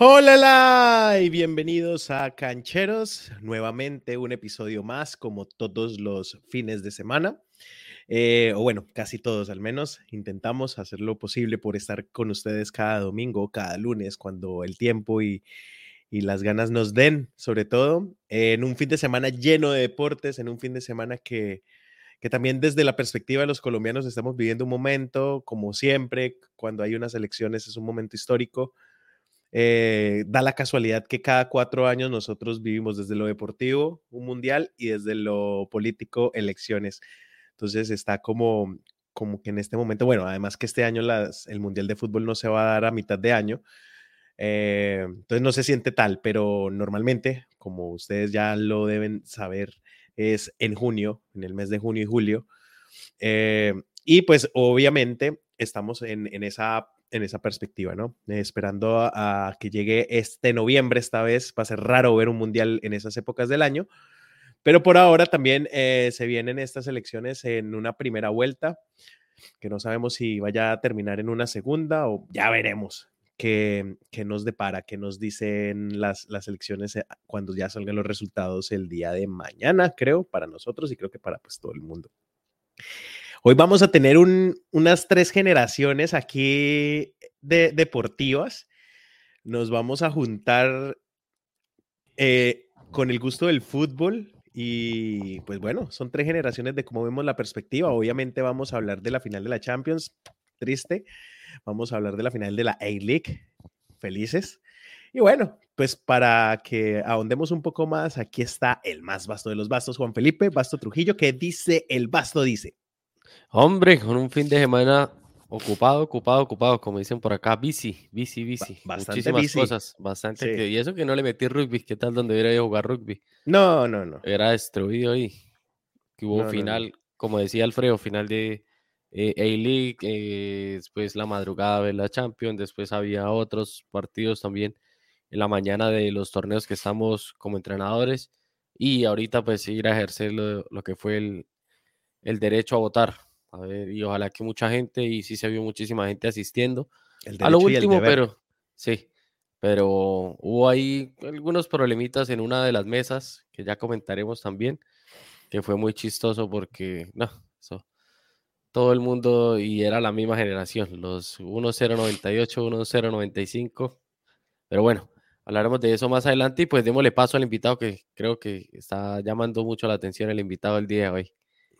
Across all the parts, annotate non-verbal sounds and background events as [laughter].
Hola y bienvenidos a Cancheros, nuevamente un episodio más como todos los fines de semana, eh, o bueno, casi todos al menos, intentamos hacer lo posible por estar con ustedes cada domingo, cada lunes, cuando el tiempo y, y las ganas nos den, sobre todo en un fin de semana lleno de deportes, en un fin de semana que, que también desde la perspectiva de los colombianos estamos viviendo un momento, como siempre, cuando hay unas elecciones es un momento histórico eh, da la casualidad que cada cuatro años nosotros vivimos desde lo deportivo un mundial y desde lo político elecciones. Entonces está como, como que en este momento, bueno, además que este año las, el mundial de fútbol no se va a dar a mitad de año, eh, entonces no se siente tal, pero normalmente, como ustedes ya lo deben saber, es en junio, en el mes de junio y julio. Eh, y pues obviamente estamos en, en esa en esa perspectiva, ¿no? esperando a, que llegue este noviembre esta vez, va a ser raro ver un mundial en esas épocas del año, pero por ahora también eh, se vienen estas elecciones en una primera vuelta, que no sabemos si vaya a terminar en una segunda o ya veremos qué, qué nos depara, qué nos dicen las, las elecciones eh, cuando ya salgan los resultados el día de mañana, creo, para nosotros y creo que para pues todo el mundo. Hoy vamos a tener unas tres generaciones aquí de deportivas. Nos vamos a juntar eh, con el gusto del fútbol y pues bueno, son tres generaciones de cómo vemos la perspectiva. Obviamente vamos a hablar de la final de la Champions, triste. Vamos a hablar de la final de la A-League, felices. Y bueno, pues para que ahondemos un poco más, aquí está el más vasto de los bastos, Juan Felipe Basto Trujillo, que dice el basto, dice. Hombre, con un fin de semana ocupado, ocupado, ocupado, como dicen por acá, bici, bici, bici. bastante Muchísimas cosas, bastante. y eso que no le metí rugby, ¿qué tal donde hubiera ido a jugar rugby? No, no, no. Era destruido ahí. Que hubo final, como decía Alfredo, final de eh, A-League, eh, después la madrugada de la Champions, después había otros partidos también en la mañana de los torneos que estamos como entrenadores y ahorita pues ir a ejercer lo, que fue el, el derecho a votar a ver, y ojalá que mucha gente, y sí se vio muchísima gente asistiendo. a lo último, pero sí, pero hubo ahí algunos problemitas en una de las mesas que ya comentaremos también, que fue muy chistoso porque, no, eso, todo el mundo y era la misma generación, los 1098, 1095, pero bueno, hablaremos de eso más adelante y pues démosle paso al invitado que creo que está llamando mucho la atención el invitado del día de hoy.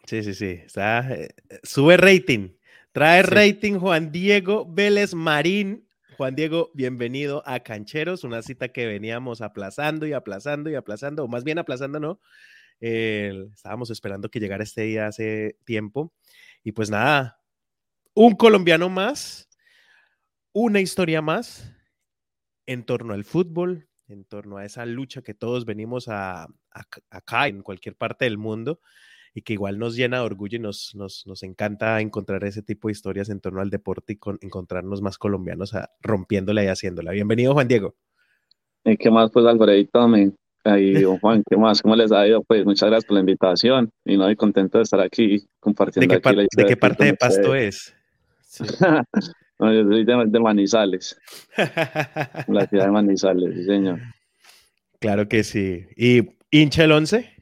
Sí, sí, sí. Eh, sube rating. Trae rating Juan Diego Vélez Marín. Juan Diego, bienvenido a Cancheros, una cita que veníamos aplazando y aplazando y aplazando, o más bien aplazando, ¿no? estábamos esperando que llegara este día hace tiempo. Y pues nada, un colombiano más, una historia más en torno al fútbol, en torno a esa lucha que todos venimos a acá en cualquier parte del mundo y que igual nos llena de orgullo y nos, nos, nos encanta encontrar ese tipo de historias en torno al deporte y con, encontrarnos más colombianos a, rompiéndola y haciéndola. Bienvenido, Juan Diego. ¿Y qué más, pues, Alfredito? Ahí, [laughs] Juan, ¿qué más? ¿Cómo les ha ido? Pues muchas gracias por la invitación y no, estoy contento de estar aquí compartiendo. ¿De qué, aquí ¿de qué parte de Pasto es? [laughs] no, yo soy de, Manizales, [laughs] la ciudad de Manizales, sí, señor. Claro que sí. ¿Y hincha el 11?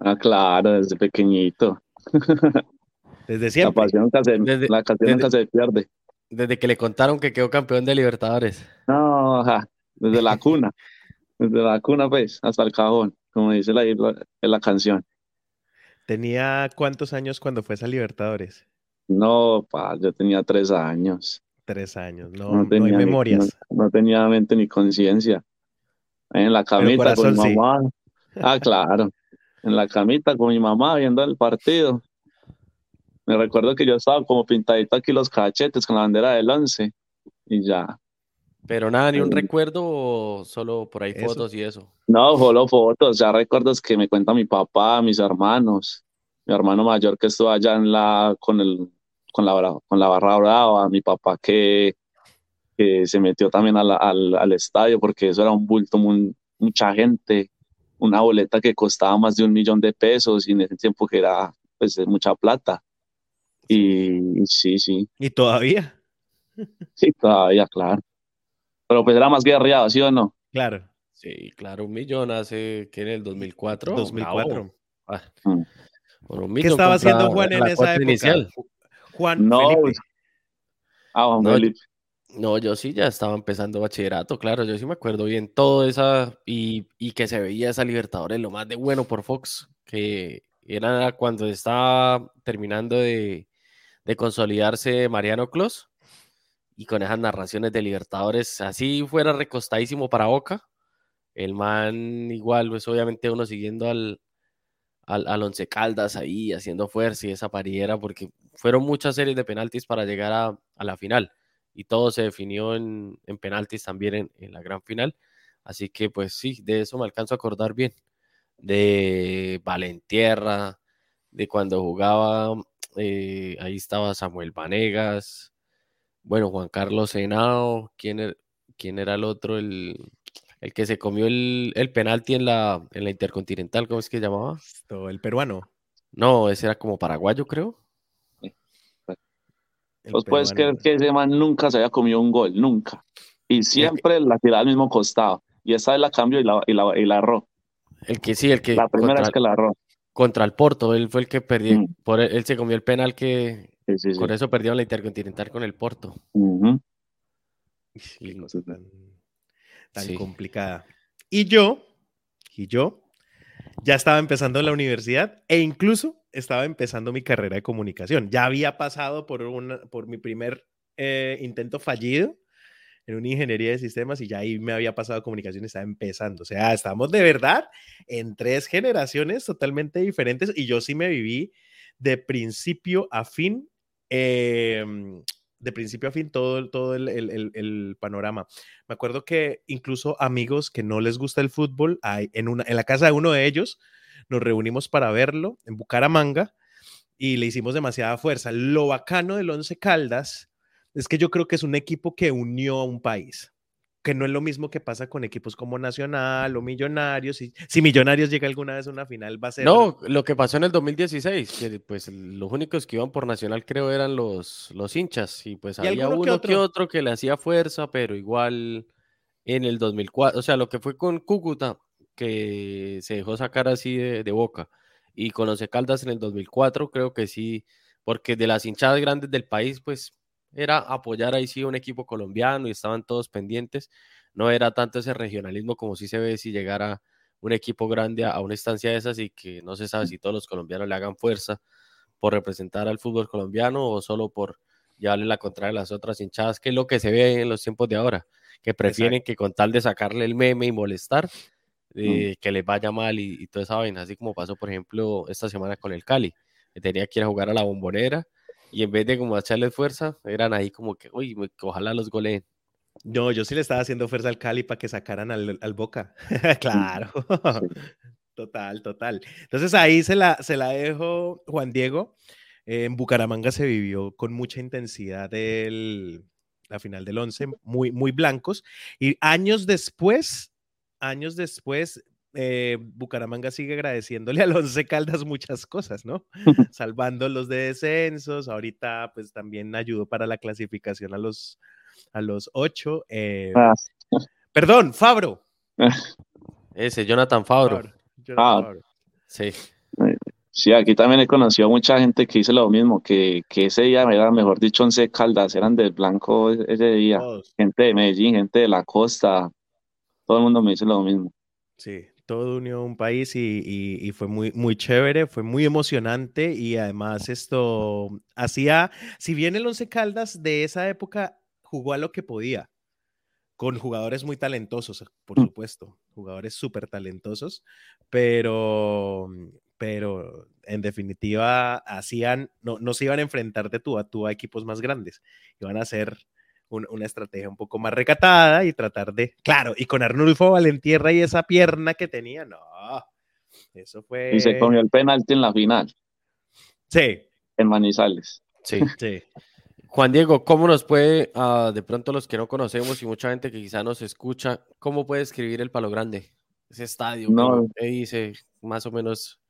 Ah, claro, desde pequeñito. [laughs] Desde siempre. La pasión nunca se, desde, la nunca se pierde. Desde que le contaron que quedó campeón de Libertadores. No, desde la cuna. [laughs] desde la cuna, pues, hasta el cajón, como dice la, en la canción. ¿Tenía cuántos años cuando fue a Libertadores? No, pa, yo tenía tres años. Tres años, no, tenía memorias. no, tenía mente ni conciencia. En la camita con mi mamá. [laughs] Ah, claro en la camita con mi mamá viendo el partido. Me recuerdo que yo estaba como pintadito aquí los cachetes con la bandera del once y ya. Pero nada, ni un recuerdo o solo por ahí fotos y eso. No, solo fotos, ya recuerdos que me cuenta mi papá, mis hermanos, mi hermano mayor que estuvo allá en la, con, el, con, la, con la barra brava, mi papá que, que se metió también al, al, estadio porque eso era un bulto, mucha gente una boleta que costaba más de un millón de pesos y en ese tiempo que era pues mucha plata. Y, sí, sí. ¿Y todavía? Sí, todavía, claro. Pero pues era más guerreado, ¿sí o no? Claro. Sí, claro, un millón hace que en el 2004. 2004. Ah, Mm. bueno, un ¿Qué estaba haciendo Juan en esa época? inicial. Juan No, Felipe. Ah, Juan No, Felipe. No, yo sí ya estaba empezando bachillerato, claro, yo sí me acuerdo bien todo esa y, y que se veía esa Libertadores lo más de bueno por Fox, que era cuando estaba terminando de, de consolidarse Mariano Clos y con esas narraciones de Libertadores, así fuera recostadísimo para Boca, el man igual, pues obviamente uno siguiendo al, al, al Once Caldas ahí, haciendo fuerza y esa pariera, porque fueron muchas series de penaltis para llegar a, a la final y todo se definió en, en penaltis también en, en, la gran final. Así que pues sí, de eso me alcanzo a acordar bien. De Valentierra, de cuando jugaba, eh, ahí estaba Samuel Vanegas, bueno, Juan Carlos ¿quién era, quién era el otro? El, el que se comió el, el penalti en la, en la Intercontinental, ¿cómo es que llamaba? El peruano. No, ese era como paraguayo, creo. Pues puedes creer que ese man nunca se había comido un gol, nunca. Y siempre la tiraba al mismo costado. Y esa vez la cambió y la, y la, y la erró. El que sí, el que La primera contra, vez que la erró. contra el Porto, él fue el que perdió, Mm. por él, él se comió el penal que Sí, sí, sí. por eso perdieron la Intercontinental con el Porto. Qué cosa tan, tan Sí. complicada. Y yo, y yo, ya estaba empezando la universidad e incluso estaba empezando mi carrera de comunicación. Ya había pasado por, una, por mi primer eh, intento fallido en una ingeniería de sistemas y ya ahí me había pasado a comunicación estaba empezando. O sea, estamos de verdad en tres generaciones totalmente diferentes y yo sí me viví de principio a fin. em, de principio a fin todo, todo el- el- el panorama. Me acuerdo que incluso amigos que no les gusta el fútbol, hay, en, una, en la casa de uno de ellos, nos reunimos para verlo en Bucaramanga y le hicimos demasiada fuerza. Lo bacano del Once Caldas es que yo creo que es un equipo que unió a un país, que no es lo mismo que pasa con equipos como Nacional o Millonarios. Y, si Millonarios llega alguna vez a una final, va a ser... No, lo que pasó en el 2016, que pues los únicos que iban por Nacional creo eran los, los hinchas y pues Y había que uno que otro. otro que le hacía fuerza, pero igual en el 2004, o sea, lo que fue con Cúcuta, que se dejó sacar así de, de boca, y con Once Caldas en el 2004, creo que sí, porque de las hinchadas grandes del país, pues era apoyar ahí sí un equipo colombiano y estaban todos pendientes, no era tanto ese regionalismo como sí se ve si llegara un equipo grande a, a una estancia de esas y que no se sabe si todos los colombianos le hagan fuerza por representar al fútbol colombiano o solo por llevarle la contraria a las otras hinchadas, que es lo que se ve en los tiempos de ahora, que prefieren que con tal de sacarle el meme y molestar, eh, que les vaya mal y, y toda esa vaina, así como pasó, por ejemplo, esta semana con el Cali, que tenía que ir a jugar a la bombonera y en vez de como echarle fuerza, eran ahí como que, uy, ojalá los goleen. No, yo sí le estaba haciendo fuerza al Cali para que sacaran al, al Boca. [laughs] claro. [laughs] Total, total. Entonces ahí se la, se la dejo Juan Diego. Eh, en Bucaramanga se vivió con mucha intensidad el, la final del 11, muy, muy blancos. Y años después, años después, eh, Bucaramanga sigue agradeciéndole al Once Caldas muchas cosas, ¿no? [laughs] Salvando los de descensos. Ahorita, pues también ayudó para la clasificación a los, a los ocho. eh, Ah, Perdón, Fabro. [laughs] Ese, Jonathan Fabro. Fabro, Jonathan Ah. Fabro. Sí. Sí, aquí también he conocido a mucha gente que dice lo mismo, que, que ese día era, mejor dicho, once caldas, eran del blanco e- ese día. Todos. Gente de Medellín, gente de la costa, todo el mundo me dice lo mismo. Sí, todo unió un país y, y- y fue muy, muy chévere, fue muy emocionante y además esto hacía, si bien el Once Caldas de esa época jugó a lo que podía, con jugadores muy talentosos, por Mm. supuesto, jugadores súper talentosos, pero, pero en definitiva hacían, no, no se iban a enfrentar de tú a tú a equipos más grandes, iban a hacer un- una estrategia un poco más recatada y tratar de, claro, y con Arnulfo Valentierra y esa pierna que tenía, no, eso fue... Y se comió el penalti en la final, Sí, en Manizales. Sí. [laughs] sí. Juan Diego, ¿cómo nos puede, ah, de pronto los que no conocemos y mucha gente que quizá nos escucha, cómo puede escribir el Palo Grande? Ese estadio, No. ¿cómo- ¿qué dice? Más o menos,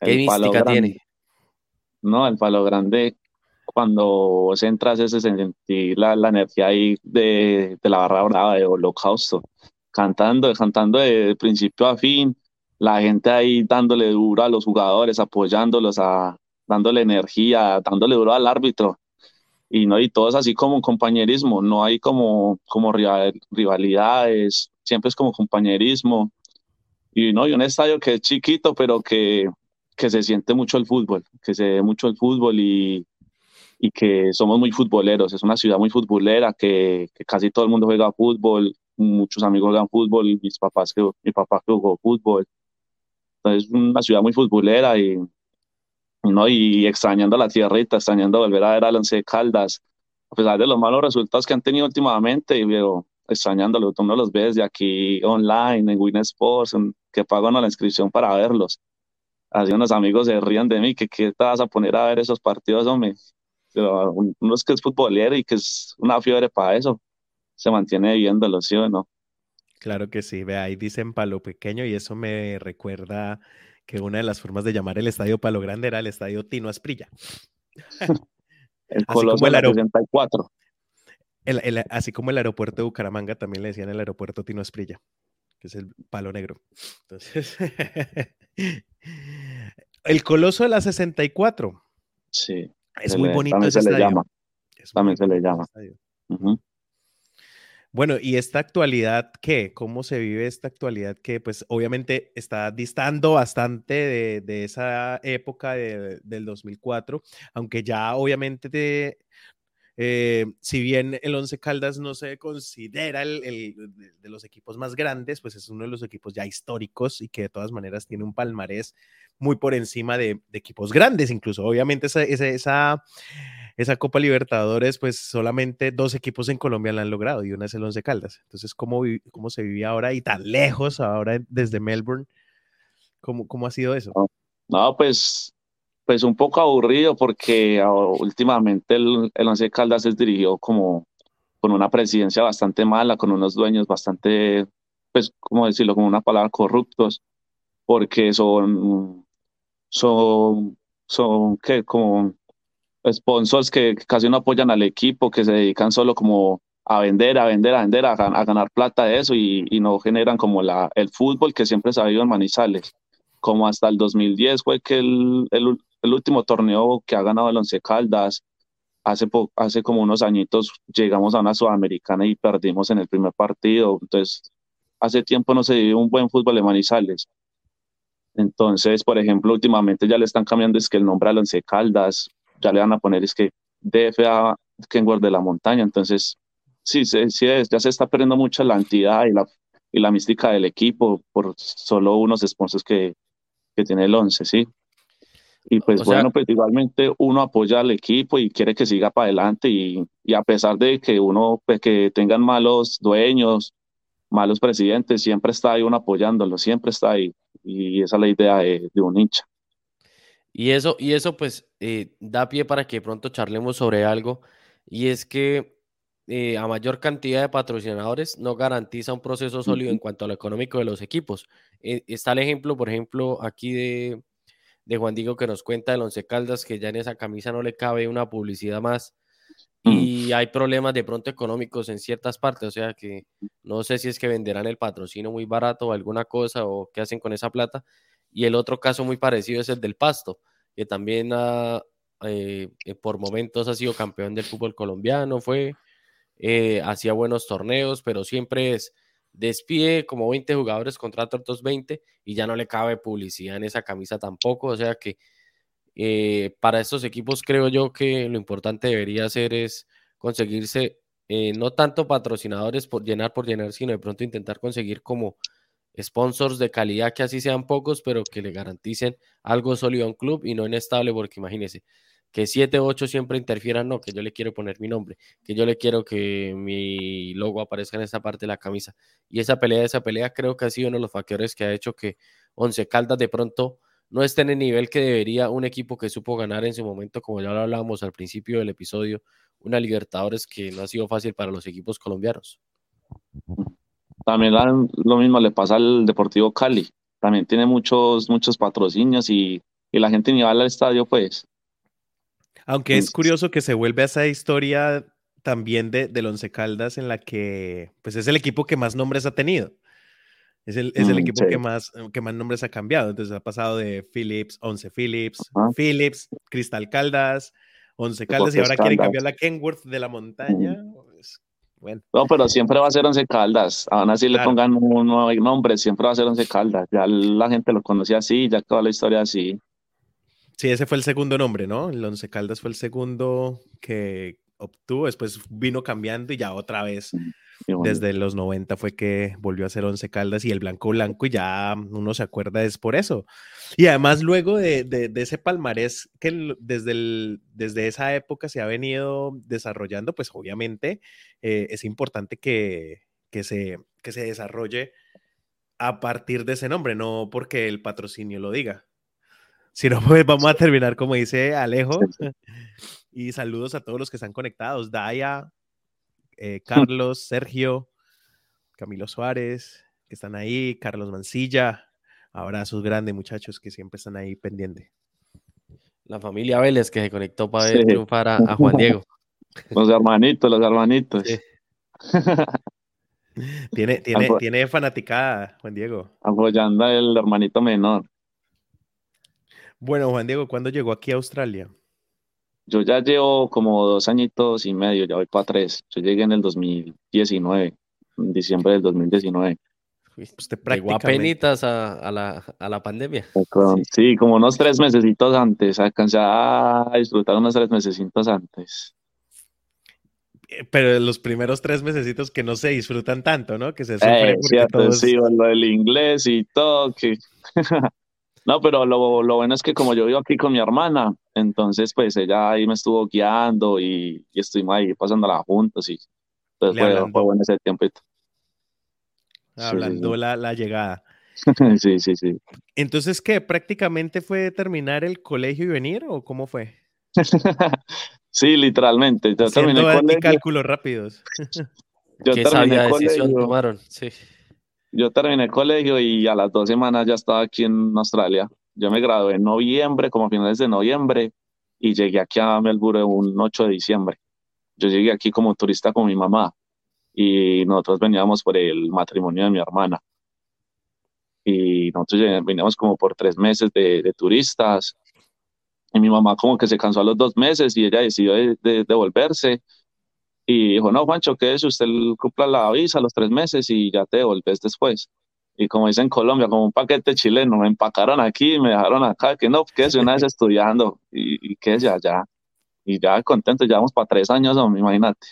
¿qué mística grande. tiene? No, el palo grande, cuando vos entras ese sentir la, la energía ahí de, de la barra brava de holocausto, cantando, cantando de principio a fin, la gente ahí dándole duro a los jugadores, apoyándolos, a, dándole energía, dándole duro al árbitro. Y no, y todos así como un compañerismo, no hay como, como rivalidades, siempre es como compañerismo. Y no, y un estadio que es chiquito, pero que, que se siente mucho el fútbol, que se ve mucho el fútbol y, y que somos muy futboleros. Es una ciudad muy futbolera, que, que, casi todo el mundo juega fútbol, muchos amigos juegan fútbol, mis papás que, mi papá que jugó fútbol. Entonces, es una ciudad muy futbolera y, ¿no? y extrañando la tierrita, extrañando volver a ver al Once Caldas, a pesar de los malos resultados que han tenido últimamente, pero extrañándolo, tú no los ves de aquí online, en Win Sports, que pagan la inscripción para verlos. Así unos amigos se rían de mí, que qué te vas a poner a ver esos partidos, hombre. Pero uno es que es futbolero y que es una fiebre para eso, se mantiene viéndolo, ¿sí o no? Claro que sí, ve ahí dicen palo pequeño y eso me recuerda que una de las formas de llamar el estadio Palo Grande era el estadio Tino Asprilla. [laughs] el Coloso el 64. así como el aeropuerto de Bucaramanga también le decían el aeropuerto Tino Asprilla, que es el palo negro. Entonces, [laughs] el Coloso de la 64. Sí. Es muy bonito ese se estadio. Le llama. también se le llama. Bueno, y esta actualidad, ¿qué? ¿Cómo se vive esta actualidad que pues obviamente está distando bastante de, esa época del 2004, aunque ya obviamente eh, si bien el Once Caldas no se considera el, de los equipos más grandes, pues es uno de los equipos ya históricos y que de todas maneras tiene un palmarés muy por encima de, equipos grandes, incluso obviamente esa, esa Copa Libertadores, pues solamente dos equipos en Colombia la han logrado y una es el Once Caldas. Entonces, ¿cómo, cómo se vivía ahora y tan lejos ahora desde Melbourne? ¿Cómo, cómo ha sido eso? No, pues, pues un poco aburrido porque ah, últimamente el, el Once Caldas se dirigió como con una presidencia bastante mala, con unos dueños bastante, pues, ¿cómo decirlo? Con una palabra corruptos, porque son, son, son, ¿qué? Como sponsors que casi no apoyan al equipo, que se dedican solo como a vender, a vender, a vender, a, ganar plata de eso y, no generan como la, el fútbol que siempre se ha visto en Manizales. Como hasta el 2010 fue que el, último torneo que ha ganado el Once Caldas, hace, hace como unos añitos llegamos a una sudamericana y perdimos en el primer partido. Entonces, hace tiempo no se vive un buen fútbol en Manizales. Entonces, por ejemplo, últimamente ya le están cambiando es que el nombre al Once Caldas, ya le van a poner es que DFA Kenworth de la montaña. Entonces, sí, sí, sí ya se está perdiendo mucho la entidad y la, y la mística del equipo por solo unos sponsors que, que tiene el 11, sí. Y pues bueno, pues igualmente uno apoya al equipo y quiere que siga para adelante y, y a pesar de que uno, pues que tengan malos dueños, malos presidentes, siempre está ahí uno apoyándolo, siempre está ahí. Y esa es la idea de, de un hincha. Y eso, y eso pues eh, da pie para que pronto charlemos sobre algo, y es que eh, a mayor cantidad de patrocinadores no garantiza un proceso sólido en cuanto a lo económico de los equipos. Eh, está el ejemplo, por ejemplo, aquí de, de Juan Diego que nos cuenta del Once Caldas, que ya en esa camisa no le cabe una publicidad más mm. y hay problemas de pronto económicos en ciertas partes, o sea que no sé si es que venderán el patrocinio muy barato o alguna cosa o qué hacen con esa plata, y el otro caso muy parecido es el del Pasto, que también eh, eh, por momentos ha sido campeón del fútbol colombiano, fue, eh, hacía buenos torneos, pero siempre es despide como 20 jugadores, contrata otros 20 y ya no le cabe publicidad en esa camisa tampoco. O sea que para estos equipos creo yo que lo importante debería ser es conseguirse no tanto patrocinadores por llenar por llenar, sino de pronto intentar conseguir como sponsors de calidad que así sean pocos, pero que le garanticen algo sólido a un club y no inestable, porque imagínese que 7 o 8 siempre interfieran, no, que yo le quiero poner mi nombre, que yo le quiero que mi logo aparezca en esa parte de la camisa. Y esa pelea, esa pelea creo que ha sido uno de los factores que ha hecho que Once Caldas de pronto no esté en el nivel que debería un equipo que supo ganar en su momento, como ya lo hablábamos al principio del episodio, una Libertadores que no ha sido fácil para los equipos colombianos. También lo mismo le pasa al Deportivo Cali. También tiene muchos, muchos patrocinios y, y la gente ni va al estadio, pues. Aunque es curioso que se vuelve a esa historia también de, del Once Caldas en la que pues es el equipo que más nombres ha tenido. Es el, es el mm, equipo que, más, que más nombres ha cambiado. Entonces ha pasado de Philips, Once Philips, Philips, Cristal Caldas, Once Caldas y ahora quieren cambiar la Kenworth de la montaña. Pues, bueno. No, pero siempre va a ser Once Caldas. Aún así le pongan un nuevo nombre, siempre va a ser Once Caldas. Ya la gente lo conocía así, ya toda la historia así. Sí, ese fue el segundo nombre, ¿no? El Once Caldas fue el segundo que obtuvo, después vino cambiando y ya otra vez desde los 90 fue que volvió a ser Once Caldas y el blanco blanco y ya uno se acuerda es por eso. Y además luego de, ese palmarés que desde, desde esa época se ha venido desarrollando, pues obviamente eh, es importante que, se, que se desarrolle a partir de ese nombre, no porque el patrocinio lo diga. Si no, [laughs] pues vamos a terminar como dice Alejo. [laughs] Y saludos a todos los que están conectados. Daya, eh, Carlos, Sergio, Camilo Suárez, que están ahí, Carlos Mancilla. Abrazos grandes, muchachos, que siempre están ahí pendientes. La familia Vélez que se conectó para ver triunfar a, Juan Diego. [laughs] Los hermanitos, los hermanitos. tiene, tiene, tiene fanaticada, Juan Diego. Apoyando el hermanito menor. Bueno, Juan Diego, ¿cuándo llegó aquí a Australia? Yo ya llevo como dos añitos y medio, ya voy para tres. Yo llegué en el 2019, en diciembre del 2019. Usted Llegó a penitas a, la, a la pandemia. sí. como unos tres mesecitos antes, alcancé a disfrutar unos tres mesecitos antes. Eh, pero los primeros tres mesecitos que no se disfrutan tanto, ¿no? Que se sufre eh, cierto, sí, lo del inglés y todo, que... [laughs] [laughs] No, pero lo, lo, bueno es que como yo vivo aquí con mi hermana, entonces pues ella ahí me estuvo guiando y, y estuvimos ahí pasándola juntos y entonces fue, fue, bueno ese tiempito. Hablando La, la llegada. [laughs] sí, sí, sí. Entonces, ¿qué? ¿Prácticamente fue terminar el colegio y venir o cómo fue? [laughs] sí, literalmente. Yo terminé cálculos rápidos. yo ¿Qué sabia decisión tomaron? Sí. Yo terminé el colegio y a las dos semanas ya estaba aquí en Australia. Yo me gradué en noviembre, como a finales de noviembre, y llegué aquí a Melbourne un 8 de diciembre. Yo llegué aquí como turista con mi mamá y nosotros veníamos por el matrimonio de mi hermana. Y nosotros veníamos como por tres meses de, turistas. Y mi mamá como que se cansó a los dos meses y ella decidió de, devolverse y dijo, no, Juancho, que es usted cumpla la visa los tres meses y ya te devolves después. Y como dice en Colombia, como un paquete chileno, me empacaron aquí, me dejaron acá, que no, que es una vez estudiando y, y ya, ya. Y ya contento, ya vamos para tres años, imagínate.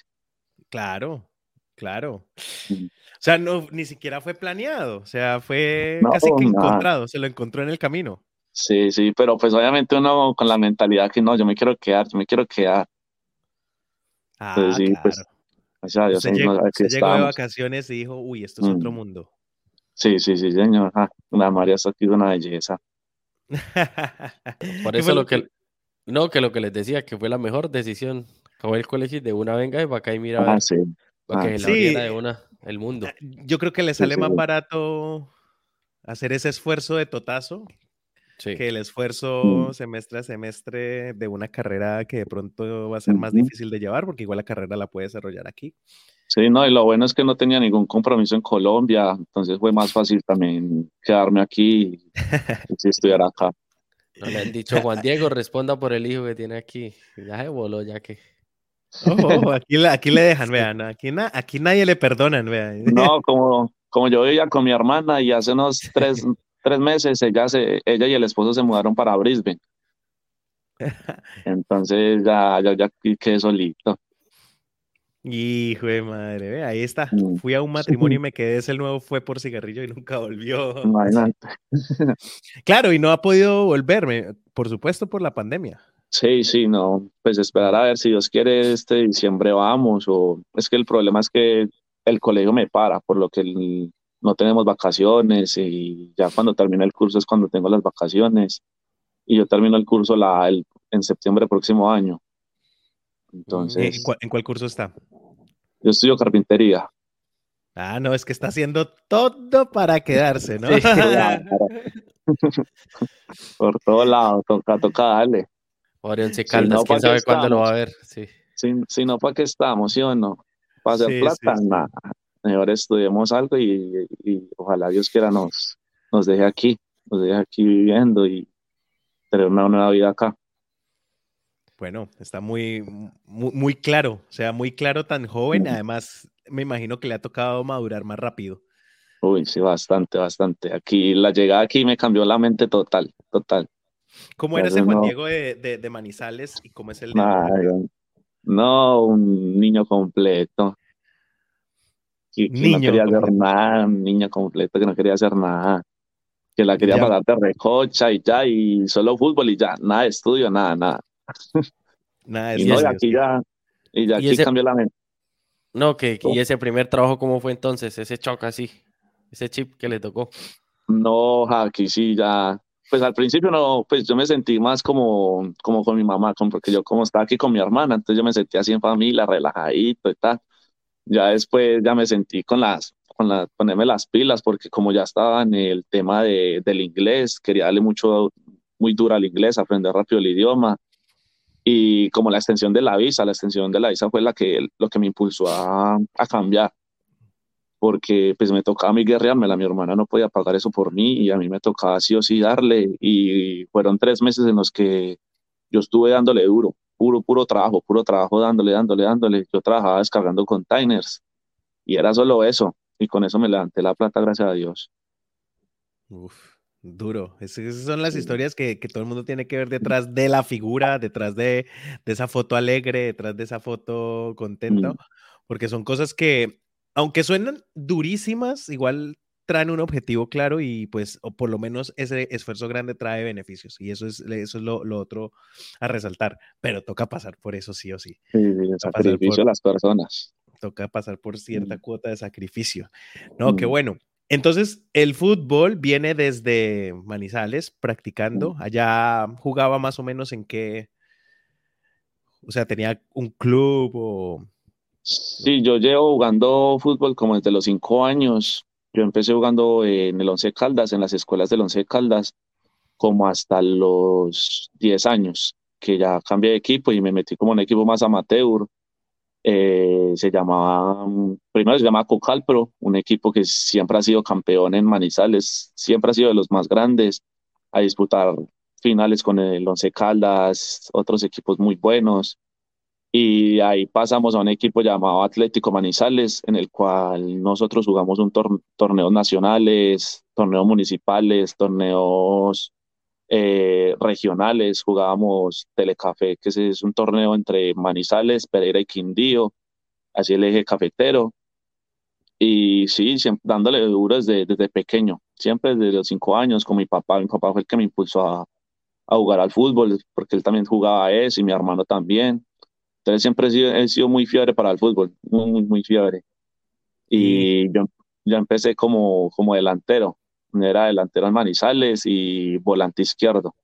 Claro, claro. O sea, no, ni siquiera fue planeado, o sea, fue casi que encontrado, se lo encontró en el camino. Sí, sí, pero pues obviamente uno con la mentalidad que no, yo me quiero quedar, yo me quiero quedar. Ah, sí, pues, claro. se, llegó, de vacaciones y dijo, uy, esto es otro mm. mundo. Sí, sí, sí, señor. Ah, la María está aquí una belleza. Por [laughs] eso lo que, no, que lo que les decía, que fue la mejor decisión. Acabó el colegio de una venga y para acá y mira, ah, sí. para que ah. sí. de una el mundo. Yo creo que le sale más barato hacer ese esfuerzo de totazo que el esfuerzo semestre a semestre de una carrera que de pronto va a ser más difícil de llevar, porque igual la carrera la puede desarrollar aquí. Sí, no, y lo bueno es que no tenía ningún compromiso en Colombia, entonces fue más fácil también quedarme aquí y, estudiar acá. No le han dicho, Juan Diego, responda por el hijo que tiene aquí. Ya se voló, ya que. aquí, aquí le dejan, vean, aquí, aquí nadie le perdonan, vean. No, como, como yo vivía con mi hermana y hace unos tres, tres meses ella, se, ella y el esposo se mudaron para Brisbane. [laughs] Entonces ya, ya, ya quedé solito. Hijo de madre, ahí está. Mm. Fui a un matrimonio y me quedé, ese nuevo fue por cigarrillo y nunca volvió. [laughs] claro, y no ha podido volverme, por supuesto, por la pandemia. Sí, sí, no, pues esperar a ver si Dios quiere este diciembre vamos, o es que el problema es que el colegio me para, por lo que el, no tenemos vacaciones y ya cuando termine el curso es cuando tengo las vacaciones y yo termino el curso la, en septiembre del próximo año. Entonces, ¿En cuál, curso está? Yo estudio carpintería. Ah, no, es que está haciendo todo para quedarse, ¿no? [laughs] [laughs] Por todo lado, toca, toca darle. Once Caldas, quién sabe cuándo lo va a ver. Sí. Si, no, ¿para qué estamos, sí o no? Para hacer plata, nada. Mejor estudiemos algo y, ojalá Dios quiera nos, nos deje aquí, nos deje aquí viviendo y tener una nueva vida acá. Bueno, está muy, muy, claro, o sea, muy claro, tan joven. Además, me imagino que le ha tocado madurar más rápido. Uy, sí, bastante, bastante. Aquí, la llegada aquí me cambió la mente total, total. ¿Cómo era ese Juan Diego de, Manizales y cómo es el de No, un niño completo. Que, no quería hacer nada, un niño completo que no quería hacer nada. Que la quería pasar de recocha y ya, y solo fútbol y ya, nada de estudio, nada, nada. [laughs] Nada [laughs] y no, y aquí ya, y ya aquí cambió la mente. No, que, y ese primer trabajo, ¿cómo fue entonces? Ese choque así, ese chip que le tocó. No, aquí sí, ya, pues al principio no, pues yo me sentí más como, como con mi mamá, porque yo como estaba aquí con mi hermana, entonces yo me sentí así en familia, relajadito y tal. Ya después ya me sentí con las, con la, ponerme las pilas, porque como ya estaba en el tema de, del inglés, quería darle mucho, muy duro al inglés, aprender rápido el idioma. Y como la extensión de la visa, la extensión de la visa fue la que, lo que me impulsó a, a cambiar, porque pues me tocaba a mí guerrearme, mi hermana no podía pagar eso por mí y a mí me tocaba sí o sí darle y fueron tres meses en los que yo estuve dándole duro, puro, puro trabajo, puro trabajo dándole, dándole, dándole. Yo trabajaba descargando containers y era solo eso y con eso me levanté la plata, gracias a Dios. Uf. Duro. esas son las historias que, todo el mundo tiene que ver detrás de la figura, detrás de, esa foto alegre, detrás de esa foto contenta, porque son cosas que, aunque suenan durísimas, igual traen un objetivo claro y pues, o por lo menos ese esfuerzo grande trae beneficios y eso es, eso es lo, otro a resaltar, pero toca pasar por eso sí o sí. Sí, el sacrificio de las personas. Toca pasar por cierta cuota de sacrificio. No, qué bueno. Entonces, el fútbol viene desde Manizales practicando. Allá jugaba más o menos en qué, o sea, tenía un club o... Sí, yo llevo jugando fútbol como desde los cinco años. Yo empecé jugando en el Once Caldas, en las escuelas del Once Caldas, como hasta los diez años, que ya cambié de equipo y me metí como en un equipo más amateur eh, se llamaba, primero se llamaba Cocalpro, un equipo que siempre ha sido campeón en Manizales, siempre ha sido de los más grandes, a disputar finales con el Once Caldas, otros equipos muy buenos. Y ahí pasamos a un equipo llamado Atlético Manizales, en el cual nosotros jugamos un torneos nacionales, torneos municipales, torneos eh, regionales, jugábamos Telecafé, que es un torneo entre Manizales, Pereira y Quindío, así el eje cafetero. Y sí, siempre, dándole duro desde, desde pequeño, siempre desde los cinco años con mi papá. Mi papá fue el que me impulsó a, a jugar al fútbol, porque él también jugaba a eso y mi hermano también. Entonces siempre he sido, he sido muy fiebre para el fútbol, muy, muy fiebre. Y yo, yo empecé como, como delantero era delantero en Manizales y volante izquierdo.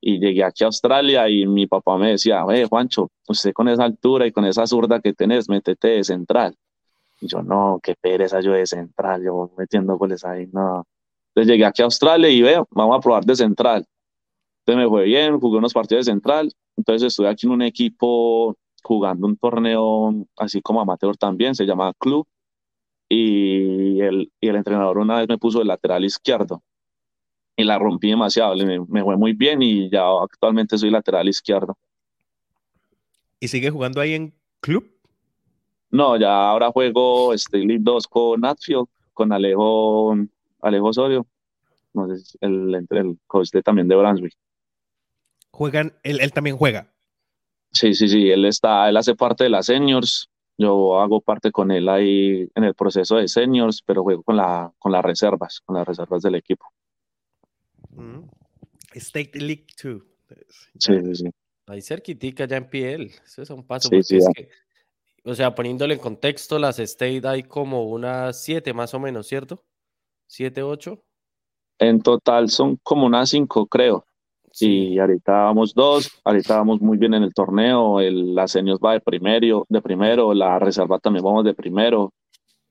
Y llegué aquí a Australia y mi papá me decía, oye, Juancho, usted con esa altura y con esa zurda que tenés, métete de central. Y yo, no, qué pereza yo de central, yo metiendo goles ahí, no. Entonces llegué aquí a Australia y veo, vamos a probar de central. Entonces me fue bien, jugué unos partidos de central. Entonces estuve aquí en un equipo jugando un torneo así como amateur también, se llama Club y el, y el entrenador una vez me puso el lateral izquierdo y la rompí demasiado, me, me fue muy bien y ya actualmente soy lateral izquierdo. ¿Y sigue jugando ahí en club? No, ya ahora juego este, League 2 con Atfield, con Alejo, Alejo Osorio, no sé, el, el coach también de Brunswick. ¿Juegan? Él, él también juega. Sí, sí, sí, él está, él hace parte de las seniors yo hago parte con él ahí en el proceso de seniors, pero juego con, la, con las reservas, con las reservas del equipo. Mm. State League 2. Sí, sí, sí. Ahí cerquitica ya en piel. Eso es un paso. Sí, sí, o sea, poniéndole en contexto, las State hay como unas siete más o menos, ¿cierto? ¿Siete, ocho? En total son como unas cinco, creo. Y ahorita vamos dos, ahorita vamos muy bien en el torneo, el, la Seniors va de primero, de primero, la reserva también vamos de primero.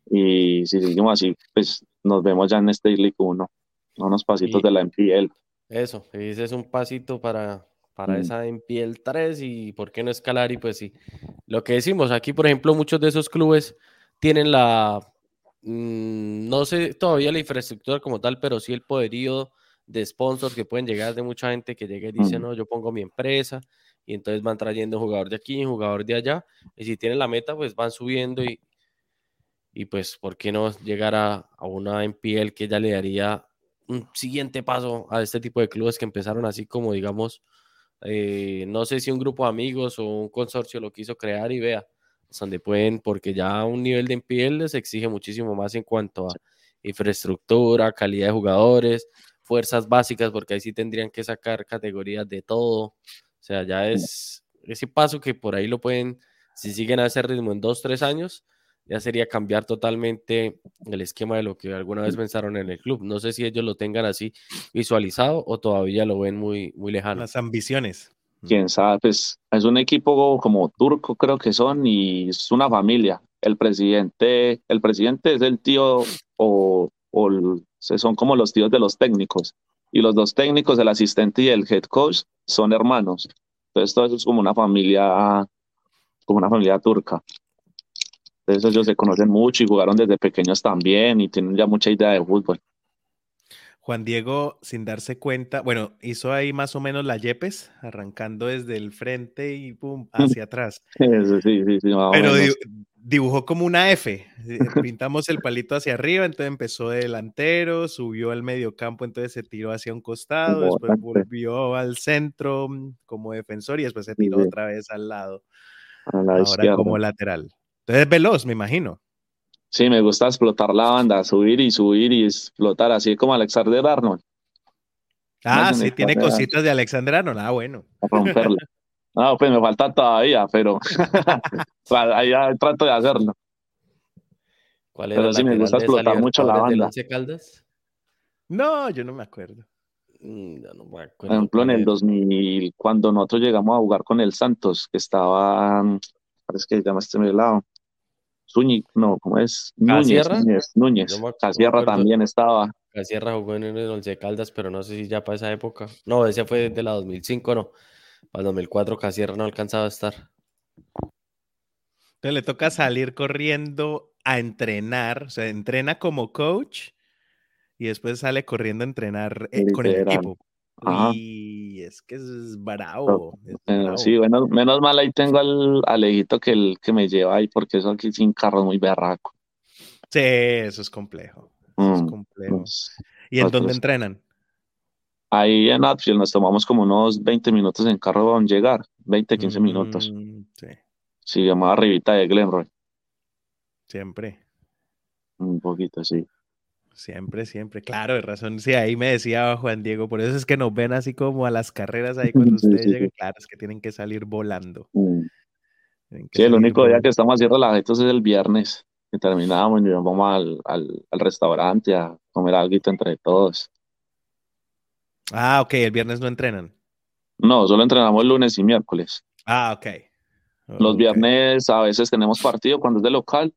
Y si seguimos así, pues nos vemos ya en este League 1, unos pasitos de la MPL. Eso, ese es un pasito para, para mm. esa piel 3 y por qué no escalar y pues sí. Lo que decimos aquí, por ejemplo, muchos de esos clubes tienen la, mm, no sé todavía la infraestructura como tal, pero sí el poderío de sponsors que pueden llegar de mucha gente que llega y dice, no, yo pongo mi empresa y entonces van trayendo jugador de aquí, jugador de allá y si tienen la meta, pues van subiendo y, y pues, ¿por qué no llegar a, a una MPL que ya le daría un siguiente paso a este tipo de clubes que empezaron así como, digamos, eh, no sé si un grupo de amigos o un consorcio lo quiso crear y vea, donde pueden, porque ya un nivel de MPL les exige muchísimo más en cuanto a infraestructura, calidad de jugadores, fuerzas básicas, porque ahí sí tendrían que sacar categorías de todo. O sea, ya es ese paso que por ahí lo pueden, si siguen a ese ritmo en dos, tres años, ya sería cambiar totalmente el esquema de lo que alguna vez pensaron en el club. No sé si ellos lo tengan así visualizado o todavía lo ven muy, muy lejano. Las ambiciones. Quién sabe, pues es un equipo como turco creo que son y es una familia. El presidente, el presidente es el tío o, o son como los tíos de los técnicos y los dos técnicos, el asistente y el head coach, son hermanos. Entonces todo eso es como una familia, como una familia turca. Entonces ellos se conocen mucho y jugaron desde pequeños también y tienen ya mucha idea de fútbol. Juan Diego, sin darse cuenta, bueno, hizo ahí más o menos la Yepes, arrancando desde el frente y pum, hacia atrás. [laughs] sí, sí, sí, Pero dibujó como una F. Eh, [laughs] pintamos el palito hacia arriba, entonces empezó de delantero, subió al medio campo, entonces se tiró hacia un costado, después volvió al centro mm, como defensor y después se tiró otra vez al lado. Ahora como lateral. Entonces es veloz, me imagino. Sí, me gusta explotar la banda, subir y subir y explotar, así como Alexander Arnold. Ah, sí, tiene cositas de Alexander Arnold. Ah, bueno. A romperla. No, [laughs] pues me falta todavía, pero [laughs] ahí trato de hacerlo. ¿Cuál era pero sí me gusta explotar mucho la banda. Caldas? No, yo no me acuerdo. Mm, no me acuerdo. Por ejemplo, en el 2000, cuando nosotros llegamos a jugar con el Santos, que estaba, parece que se llama este lado, Zúñiga, no, ¿cómo es? Núñez, Núñez, Núñez. Casierra también estaba. Casierra jugó en el Once Caldas, pero no sé si ya para esa época. No, ese fue de la 2005, no. Para el 2004 Casierra no alcanzaba a estar. Entonces le toca salir corriendo a entrenar, o sea, entrena como coach y después sale corriendo a entrenar eh, con el equipo. Y es que es bravo, Sí, bueno, menos mal ahí tengo al Alejito que, el, que me lleva ahí, porque eso aquí sin carro es muy berraco. Sí, eso es complejo. Eso es mm, complejo. Pues, ¿Y en dónde entrenan? Ahí en Atfield nos tomamos como unos 20 minutos en carro a llegar, 20, 15 minutos. Mm, sí. Sí, más arribita de Glenroy. Siempre. Un poquito, sí. Siempre, siempre. Claro, de razón. Sí, ahí me decía Juan Diego, por eso es que nos ven así como a las carreras ahí [laughs] cuando ustedes llegan. Claro, es que tienen que salir volando. Mm. Sí, el único día que estamos así relajados es el viernes, que terminamos y vamos al, al, al restaurante a comer algo entre todos. Ah, ok, el viernes no entrenan. No, solo entrenamos lunes y miércoles. Ah, ok. Los viernes a veces tenemos partido cuando es de local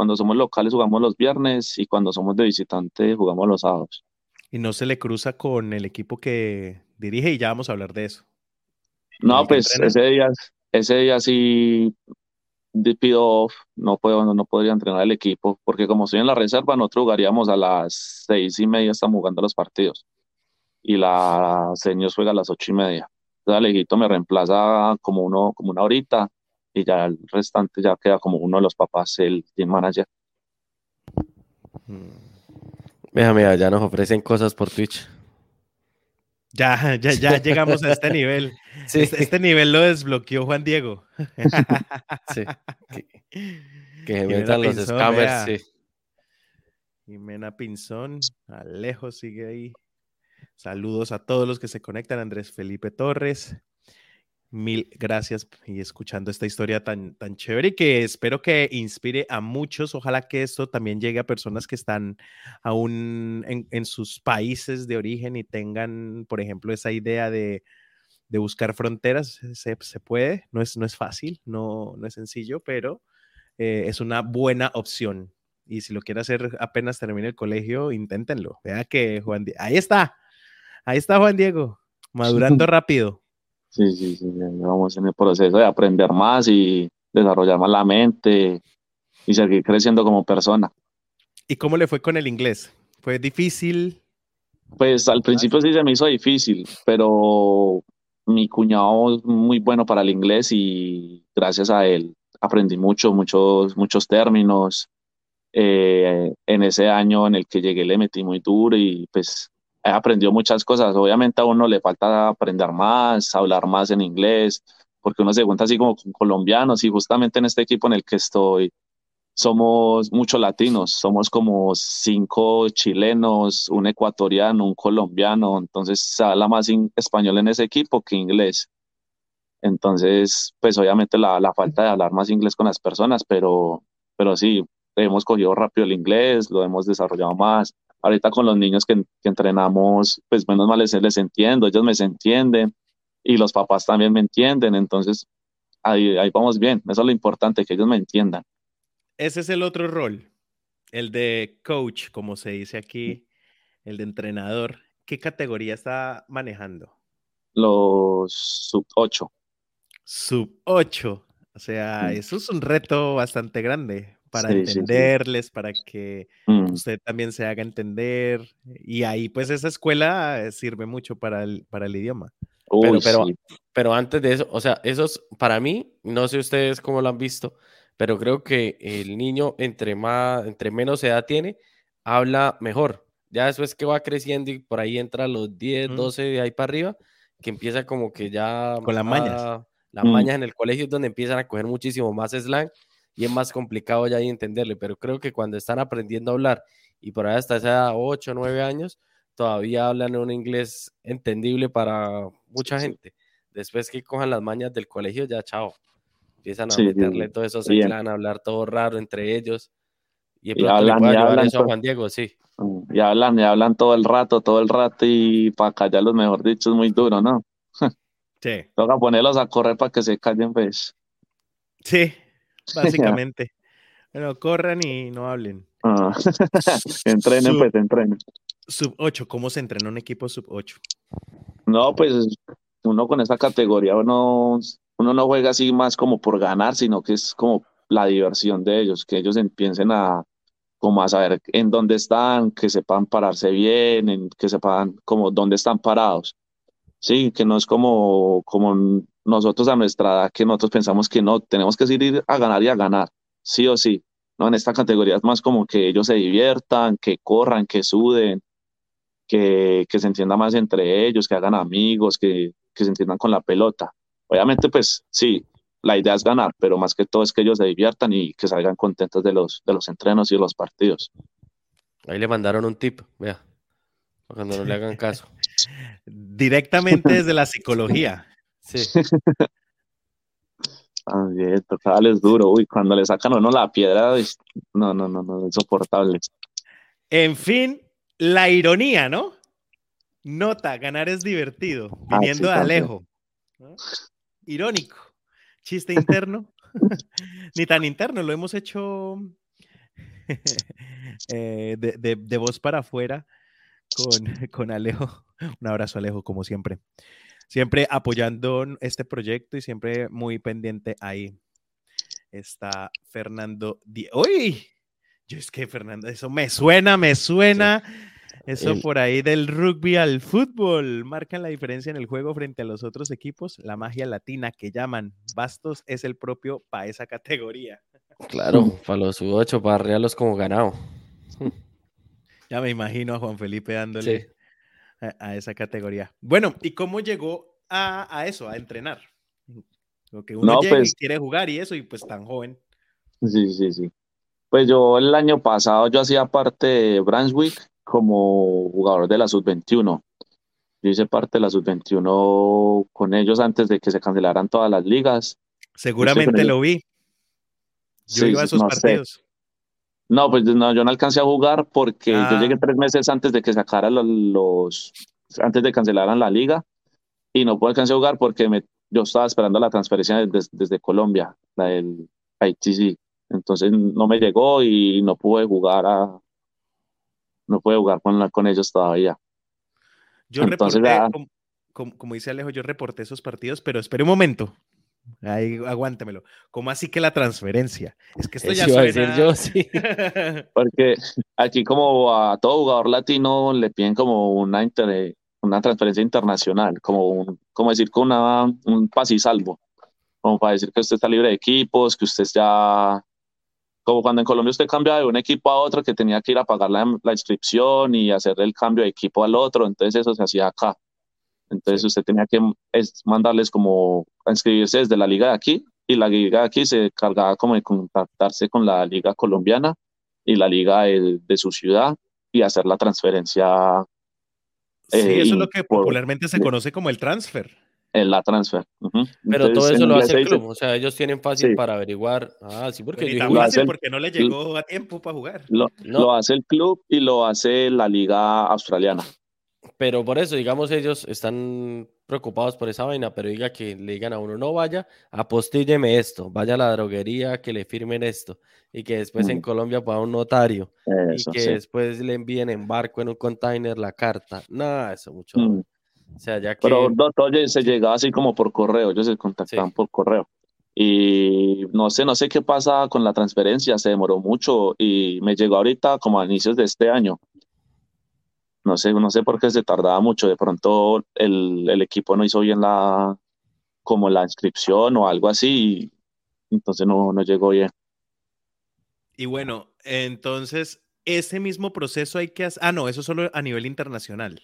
cuando somos locales jugamos los viernes y cuando somos de visitante jugamos los sábados. Y no se le cruza con el equipo que dirige y ya vamos a hablar de eso. No, pues ese día, ese día sí pido off, no puedo, no podría entrenar el equipo, porque como estoy en la reserva, nosotros jugaríamos a las seis y media, estamos jugando los partidos. Y la señor juega a las ocho y media. Entonces Alejito me reemplaza como uno, como una horita, y ya el restante ya queda como uno de los papás, el team manager. Mira, mira, ya nos ofrecen cosas por Twitch. Ya, ya, ya [laughs] llegamos a este nivel. Este, este, nivel lo desbloqueó Juan Diego. [laughs] sí. Que, metan los scammers, sí. Jimena Pinzón, Alejo sigue ahí. Saludos a todos los que se conectan. Andrés Felipe Torres. Mil gracias y escuchando esta historia tan, tan chévere y que espero que inspire a muchos. Ojalá que esto también llegue a personas que están aún en, sus países de origen y tengan, por ejemplo, esa idea de, buscar fronteras. Se, puede, no es, no es fácil, no, no es sencillo, pero eh, es una buena opción. Y si lo quiere hacer apenas termine el colegio, inténtenlo. Vea que Juan Diego, ahí está, ahí está Juan Diego, [laughs] madurando rápido. Sí, sí, sí, vamos en el proceso de aprender más y desarrollar más la mente y seguir creciendo como persona. ¿Y cómo le fue con el inglés? ¿Fue difícil? Pues al principio sí se me hizo difícil, pero mi cuñado es muy bueno para el inglés y gracias a él aprendí mucho, muchos, muchos términos. Eh, en ese año en el que llegué le metí muy duro y pues aprendió muchas cosas. Obviamente a uno le falta aprender más, hablar más en inglés, porque uno se cuenta así como con colombianos y justamente en este equipo en el que estoy somos muchos latinos, somos como cinco chilenos, un ecuatoriano, un colombiano, entonces se habla más español en ese equipo que inglés. Entonces, pues obviamente la, la, falta de hablar más inglés con las personas, pero, pero sí, hemos cogido rápido el inglés, lo hemos desarrollado más. Ahorita con los niños que, que entrenamos, pues menos mal les, les entiendo, ellos me entienden y los papás también me entienden, entonces ahí, ahí vamos bien, eso es lo importante, que ellos me entiendan. Ese es el otro rol, el de coach, como se dice aquí, el de entrenador. ¿Qué categoría está manejando? Los sub 8. Sub 8. O sea, eso es un reto bastante grande para entenderles, para que mm. usted también se haga entender. Y ahí, pues, esa escuela sirve mucho para el, para el idioma. pero, pero, pero antes de eso, o sea, eso es, para mí, no sé ustedes cómo lo han visto, pero creo que el niño entre, más, entre menos edad tiene, habla mejor. Ya después que va creciendo y por ahí entra a los 10, 12 de ahí para arriba, que empieza como que ya... Con las mañas. Las mm. mañas en el colegio es donde empiezan a coger muchísimo más slang y es más complicado ya entenderle, pero creo que cuando están aprendiendo a hablar y por ahí hasta esa 8, 9 años, todavía hablan un inglés entendible para mucha gente. Después que cojan las mañas del colegio, ya chao. Empiezan a meterle todo eso, se a hablar todo raro entre ellos. Y, y hablan, y hablan eso a Juan Diego, sí. Mm, y hablan, y hablan todo el rato, todo el rato, y para callarlos, mejor dicho, es muy duro, ¿no? [laughs] Sí. Toca ponerlos a correr para que se callen, pues. Sí, [laughs] básicamente. bueno, corran y no hablen. [laughs] Ah. [laughs] entrenen, pues, entrenen. Sub 8, ¿cómo se entrena un equipo sub 8? No, pues uno con esa categoría, uno uno no juega así más como por ganar, sino que es como la diversión de ellos, que ellos empiecen a como a saber en dónde están, que sepan pararse bien, en, que sepan como dónde están parados. Sí, que no es como, como nosotros a nuestra edad, que nosotros pensamos que no, tenemos que ir a ganar y a ganar, sí o sí. No, en esta categoría es más como que ellos se diviertan, que corran, que suden, que, que se entienda más entre ellos, que hagan amigos, que, que se entiendan con la pelota. Obviamente, pues sí, la idea es ganar, pero más que todo es que ellos se diviertan y que salgan contentos de los, de los entrenos y de los partidos. Ahí le mandaron un tip, vea, cuando no le hagan caso. [laughs] Directamente desde la psicología. Sí. [laughs] También, total, es duro. Uy, cuando le sacan a uno la piedra, no, no, no, no, es soportable. En fin, la ironía, ¿no? Nota, ganar es divertido, ah, viniendo de Alejo. Irónico. Chiste interno. [laughs] Ni tan interno, lo hemos hecho [laughs] eh, de, voz para afuera con, con Alejo. Un abrazo, Alejo, como siempre. Siempre apoyando este proyecto y siempre muy pendiente ahí. Está Fernando. ¡Uy! Yo es que Fernando, eso me suena, me suena. Eso por ahí del rugby al fútbol. Marcan la diferencia en el juego frente a los otros equipos. La magia latina que llaman Bastos es el propio para esa categoría. Claro, [laughs] para los U8, para rearlos como ganado. Ya me imagino a Juan Felipe dándole a, esa categoría. Bueno, ¿y cómo llegó a, eso, a entrenar? Lo que uno pues quiere jugar y eso, y pues tan joven. Sí, sí, sí. Pues yo el año pasado yo hacía parte de Brunswick como jugador de la sub-21. Yo hice parte de la sub-21 con ellos antes de que se cancelaran todas las ligas. Seguramente lo vi. Yo iba a esos partidos. No, pues no, yo no alcancé a jugar porque yo ah. llegué tres meses antes de que sacaran los, antes de cancelaran la liga y no pude alcanzar a jugar porque me, yo estaba esperando la transferencia desde, desde Colombia, la del ITC. Entonces no me llegó y no pude jugar a, no puede jugar con, con ellos todavía. Yo reporté, como, dice Alejo, yo reporté esos partidos, pero espere un momento. Ahí, aguántemelo. ¿Cómo así que la transferencia? Es que esto ya suena... yo, sí. [laughs] Porque aquí como a todo jugador latino le piden como una, una transferencia internacional, como, un, como decir con una, un pas y salvo, como para decir que usted está libre de equipos, que usted ya como cuando en Colombia usted cambia de un equipo a otro que tenía que ir a pagar la, la inscripción y hacer el cambio de equipo al otro, entonces eso se hacía acá. Entonces usted tenía que es, mandarles como a inscribirse desde la liga de aquí y la liga de aquí se cargaba como de contactarse con la liga colombiana y la liga de, su ciudad y hacer la transferencia. Sí, eso es lo que popularmente se conoce como el transfer. En la transfer. Pero todo eso lo hace el club, o sea, ellos tienen fácil para averiguar. Ah, sí, porque, porque no le llegó a tiempo para jugar. lo hace el club y lo hace la liga australiana. Pero por eso, digamos, ellos están preocupados por esa vaina, pero diga que le digan a uno, no vaya, apostílleme esto, vaya a la droguería, que le firmen esto, y que después en Colombia pueda un notario, y que después le envíen en barco, en un container, la carta. Nada, eso mucho. Mm. O sea, ya que... Pero se llegaba así como por correo, ellos se contactaban por correo. Y no sé, no sé qué pasa con la transferencia, se demoró mucho y me llegó ahorita como a inicios de este año no sé, no sé por qué se tardaba mucho, de pronto el, el equipo no hizo bien la, como la inscripción o algo así, y entonces no, no llegó bien. Y bueno, entonces, ese mismo proceso hay que hacer, ah, no, eso solo a nivel internacional.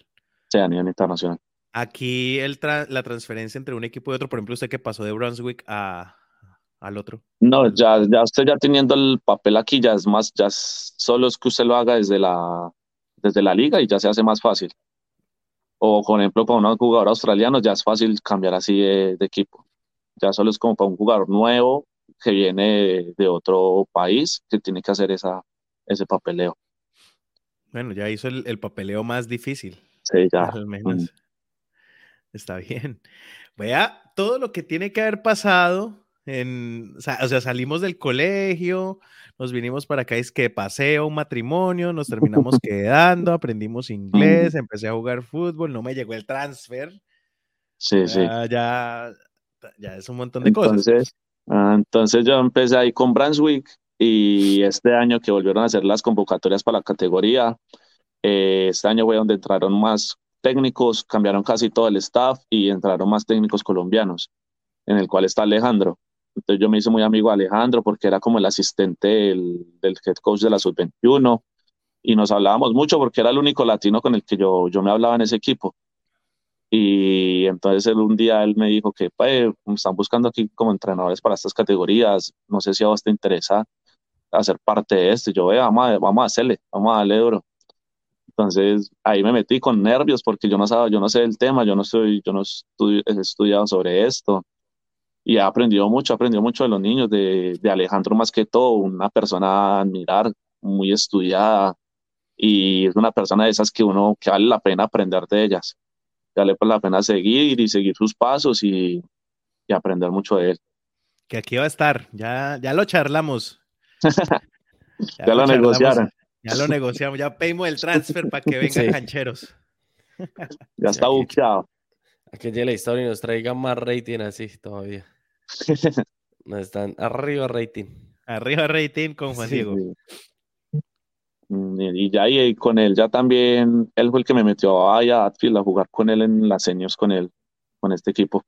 Sí, a nivel internacional. Aquí el la transferencia entre un equipo y otro, por ejemplo, usted que pasó de Brunswick a, al otro. No, ya, ya usted ya teniendo el papel aquí, ya es más, ya solo es que usted lo haga desde la, desde la liga y ya se hace más fácil. O, por ejemplo, para un jugador australiano ya es fácil cambiar así de, equipo. Ya solo es como para un jugador nuevo que viene de, otro país que tiene que hacer esa, ese papeleo. Bueno, ya hizo el, papeleo más difícil. Sí, ya. Al menos. Mm. Está bien. Vea todo lo que tiene que haber pasado. En, o sea, salimos del colegio, nos vinimos para acá, es que paseo, un matrimonio, nos terminamos [laughs] quedando, aprendimos inglés, empecé a jugar fútbol, no me llegó el transfer. Sí, sí. Ya, ya es un montón de cosas. Ah, entonces yo empecé ahí con Brunswick y este año que volvieron a hacer las convocatorias para la categoría, eh, este año fue donde entraron más técnicos, cambiaron casi todo el staff y entraron más técnicos colombianos, en el cual está Alejandro. Entonces yo me hice muy amigo de Alejandro porque era como el asistente del, del head coach de la sub-21 y nos hablábamos mucho porque era el único latino con el que yo, yo me hablaba en ese equipo. Y entonces él, un día él me dijo que pues, están buscando aquí como entrenadores para estas categorías, no sé si a vos te interesa hacer parte de esto. Y yo, vamos, a, vamos a hacerle, vamos a darle duro. Entonces ahí me metí con nervios porque yo no sabía, yo no sé el tema, yo no soy, yo no he estudiado sobre esto y ha aprendido mucho, ha aprendido mucho de los niños, de, de Alejandro más que todo, una persona a admirar, muy estudiada y es una persona de esas que uno, que vale la pena aprender de ellas, vale la pena seguir y seguir sus pasos y, y aprender mucho de él. Que aquí va a estar, ya, ya lo charlamos. [laughs] ya, lo, negociaron. Ya lo negociamos, ya pedimos el transfer para que [laughs] vengan cancheros. ya está buqueado. A que llegue la historia y nos traiga más rating así todavía. No están arriba rating. Arriba rating con Juan Diego. Mm, y ya y con él ya también, él fue el que me metió a Atfield a jugar con él en las seños con él, con este equipo.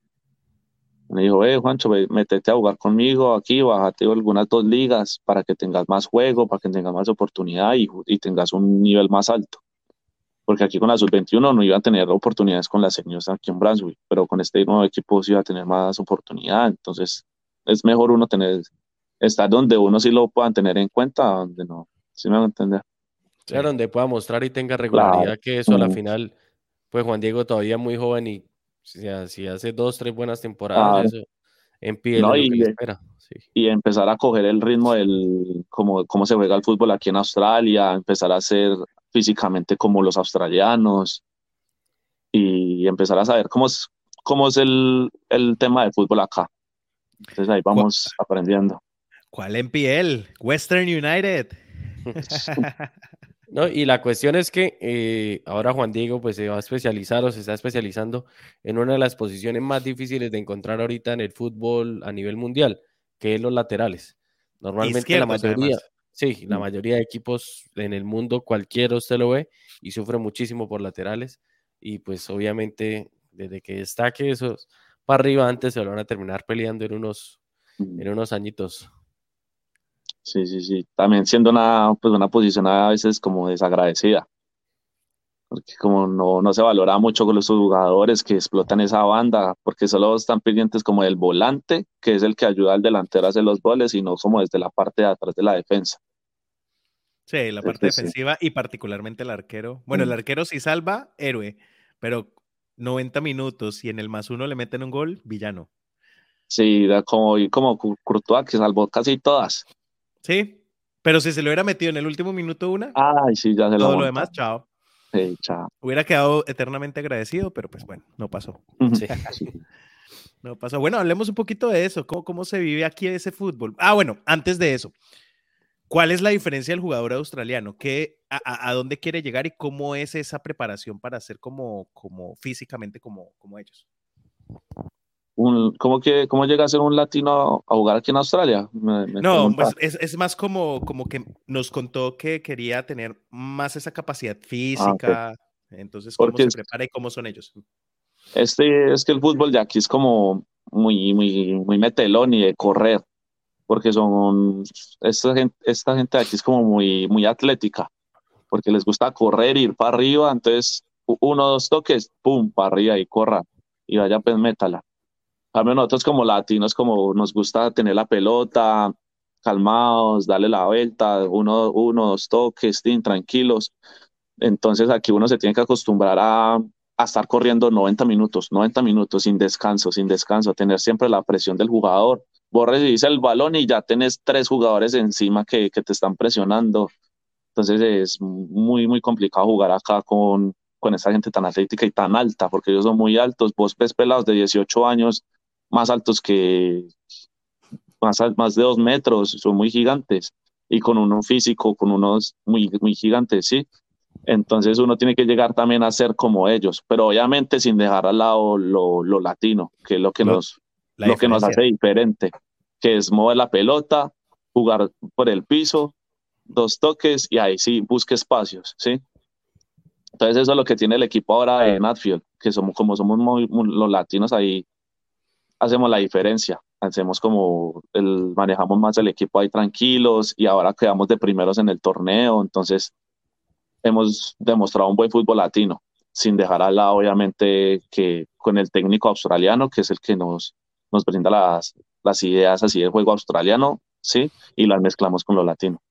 Me dijo, eh, Juancho, métete a jugar conmigo aquí, bájate algunas dos ligas para que tengas más juego, para que tengas más oportunidad y, y tengas un nivel más alto porque aquí con la sub-21 no iba a tener oportunidades con las señoras aquí en Brunswick, pero con este nuevo equipo sí iba a tener más oportunidad, entonces es mejor uno tener, estar donde uno sí lo puedan tener en cuenta, donde no, ¿sí me va a entender? Claro, donde pueda mostrar y tenga regularidad, que eso a la final, pues Juan Diego todavía muy joven y si, hace dos, tres buenas temporadas, eso en pie y, espera. y empezar a coger el ritmo del cómo, cómo se juega el fútbol aquí en Australia, empezar a hacer físicamente como los australianos y empezar a saber cómo es, cómo es el, el tema de fútbol acá. Entonces ahí vamos aprendiendo. ¿Cuál NPL? Western United. [laughs] No, y la cuestión es que eh, ahora Juan Diego pues se va a especializar o se está especializando en una de las posiciones más difíciles de encontrar ahorita en el fútbol a nivel mundial, que es los laterales. Normalmente la mayoría, sí, la mm. mayoría de equipos en el mundo, cualquiera usted lo ve y sufre muchísimo por laterales y pues obviamente desde que destaque esos para arriba antes se lo van a terminar peleando en unos, mm. en unos añitos. Sí, sí, sí. También siendo una, pues una posición a veces como desagradecida. Porque como no, no se valora mucho con los jugadores que explotan esa banda, porque solo están pendientes como del volante, que es el que ayuda al delantero a hacer los goles, y no como desde la parte de atrás de la defensa. Sí, la parte defensiva y particularmente el arquero. Bueno, el mm. arquero sí salva, héroe, pero 90 minutos y en el más uno le meten un gol, villano. Sí, como, como Courtois, que salvó casi todas. Sí, pero si se lo hubiera metido en el último minuto una, Ay, sí, ya se todo lo, demás, chao. Sí, chao. Hubiera quedado eternamente agradecido, pero pues bueno, no pasó. Sí. no pasó. Bueno, hablemos un poquito de eso. ¿Cómo, ¿Cómo se vive aquí ese fútbol? Ah, bueno, antes de eso, ¿cuál es la diferencia del jugador australiano? ¿Qué, a, a, dónde quiere llegar y cómo es esa preparación para ser como, como físicamente como, como ellos? ¿cómo, que, ¿Cómo llega a ser un latino a jugar aquí en Australia? no, pues es, es, más como, como que nos contó que quería tener más esa capacidad ah, física. Entonces, ¿cómo se prepara y cómo son ellos? Este, es que el fútbol de aquí es como muy, muy, muy metelón y de correr, porque son, esta gente, esta gente aquí es como muy, muy atlética, porque les gusta correr, ir para arriba, entonces uno dos toques, pum, para arriba y corra, y vaya pues métala. A nosotros como latinos, como nos gusta tener la pelota, calmados, darle la vuelta, uno, uno dos toques, tranquilos. Entonces aquí uno se tiene que acostumbrar a, a, estar corriendo 90 minutos, 90 minutos sin descanso, sin descanso, tener siempre la presión del jugador. Vos recibís el balón y ya tenés tres jugadores encima que, que te están presionando. Entonces es muy, muy complicado jugar acá con, con esa gente tan atlética y tan alta, porque ellos son muy altos. Vos ves pelados de 18 años más altos que, más, más de dos metros, son muy gigantes, y con uno físico, con unos muy, muy gigantes, ¿sí? Entonces uno tiene que llegar también a ser como ellos, pero obviamente sin dejar al lado lo, lo latino, que es lo que, nos, lo que nos hace diferente, que es mover la pelota, jugar por el piso, dos toques y ahí sí busque espacios, ¿sí? Entonces eso es lo que tiene el equipo ahora de Natfield, que somos como somos muy, los latinos ahí hacemos la diferencia. Hacemos como el, manejamos más el equipo ahí tranquilos y ahora quedamos de primeros en el torneo. Entonces, hemos demostrado un buen fútbol latino, sin dejar al lado, obviamente, que con el técnico australiano, que es el que nos, nos brinda las, las ideas así del juego australiano, ¿sí? Y las mezclamos con lo latino.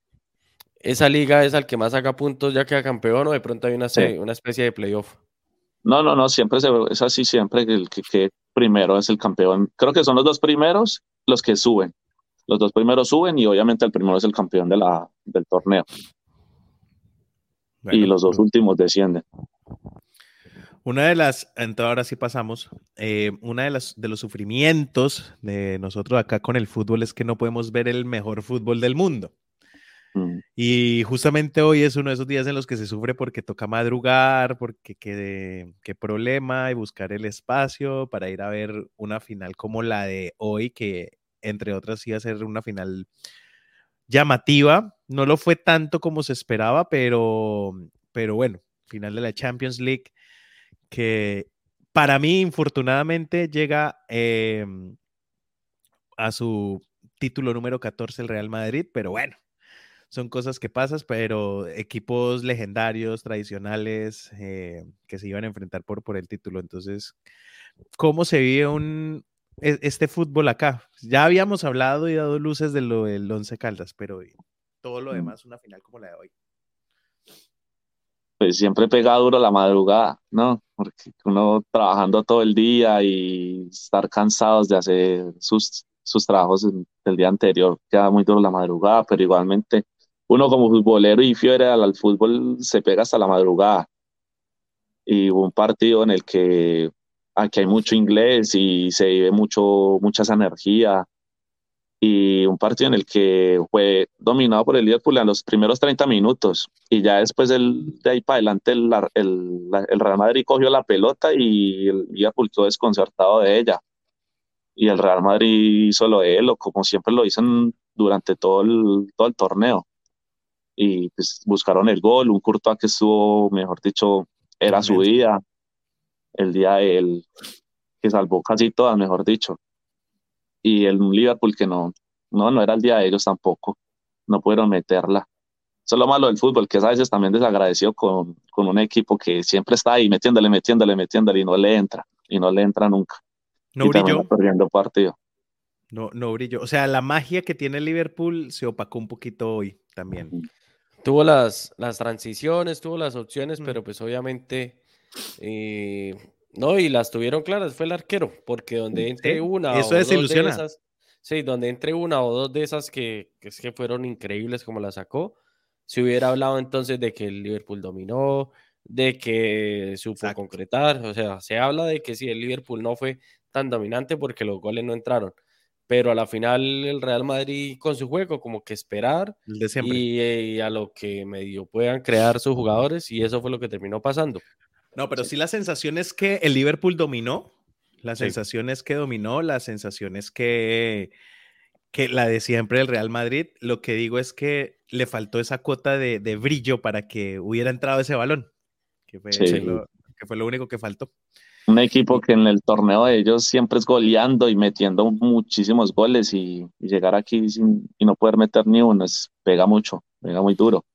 ¿Esa liga es al que más saca puntos ya queda campeón o de pronto hay una, una especie de playoff? No, no, no, siempre se, es así, siempre el que, que primero es el campeón. Creo que son los dos primeros los que suben. Los dos primeros suben y obviamente el primero es el campeón de la, del torneo. y los dos últimos descienden. Una de las, entonces ahora sí pasamos, eh, una de, las, de los sufrimientos de nosotros acá con el fútbol es que no podemos ver el mejor fútbol del mundo. Mm. Y justamente hoy es uno de esos días en los que se sufre porque toca madrugar, porque qué, qué problema y buscar el espacio para ir a ver una final como la de hoy, que entre otras iba a ser una final llamativa. No lo fue tanto como se esperaba, pero, pero bueno, final de la Champions League que para mí, infortunadamente, llega em, a su título número 14 el Real Madrid, pero bueno, son cosas que pasan, pero equipos legendarios, tradicionales, eh, que se iban a enfrentar por, por el título. Entonces, ¿cómo se vive un, e, este fútbol acá? Ya habíamos hablado y dado luces de lo del Once Caldas, pero todo lo demás, una final como la de hoy. Pues siempre pega duro la madrugada, ¿no? Porque uno trabajando todo el día y estar cansados de hacer sus, sus trabajos del día anterior, queda muy duro la madrugada, pero igualmente uno como futbolero y fiel al, fútbol se pega hasta la madrugada. Y un partido en el que aquí hay mucho inglés y se vive mucho, mucha energía. Y un partido en el que fue dominado por el Liverpool en los primeros 30 minutos y ya después del, de ahí para adelante el, el, el, Real Madrid cogió la pelota y el Liverpool quedó desconcertado de ella. Y el Real Madrid hizo lo de él, o como siempre lo dicen durante todo el, todo el torneo. Y pues buscaron el gol, un Courtois que estuvo, mejor dicho, era su día, el día del que salvó casi todas, mejor dicho y el Liverpool que no, no, no era el día de ellos tampoco, no pudieron meterla. Eso es lo malo del fútbol, que a veces también desagradecido con, con un equipo que siempre está ahí metiéndole, metiéndole, metiéndole y no le entra, y no le entra nunca. No y brilló. Perdiendo partido. No, no brilló. O sea, la magia que tiene Liverpool se opacó un poquito hoy también. Tuvo las, las transiciones, tuvo las opciones, pero pues obviamente eh, no, y las tuvieron claras, fue el arquero, porque donde entre una eso o dos de esas, sí, donde entre una o dos de esas que, que, que fueron increíbles como la sacó, se hubiera hablado entonces de que el Liverpool dominó, de que supo concretar, o sea, se habla de que sí, el Liverpool no fue tan dominante porque los goles no entraron, pero a la final el Real Madrid con su juego como que esperar y, y, a lo que medio puedan crear sus jugadores y eso fue lo que terminó pasando. No, pero sí. la sensación es que el Liverpool dominó. La sensación es que dominó, la sensación es que, que la de siempre el Real Madrid. Lo que digo es que le faltó esa cuota de, brillo para que hubiera entrado ese balón, que fue, lo, que fue lo único que faltó. Un equipo que en el torneo de ellos siempre es goleando y metiendo muchísimos goles y, llegar aquí sin, y no poder meter ni uno, es, pega mucho, pega muy duro.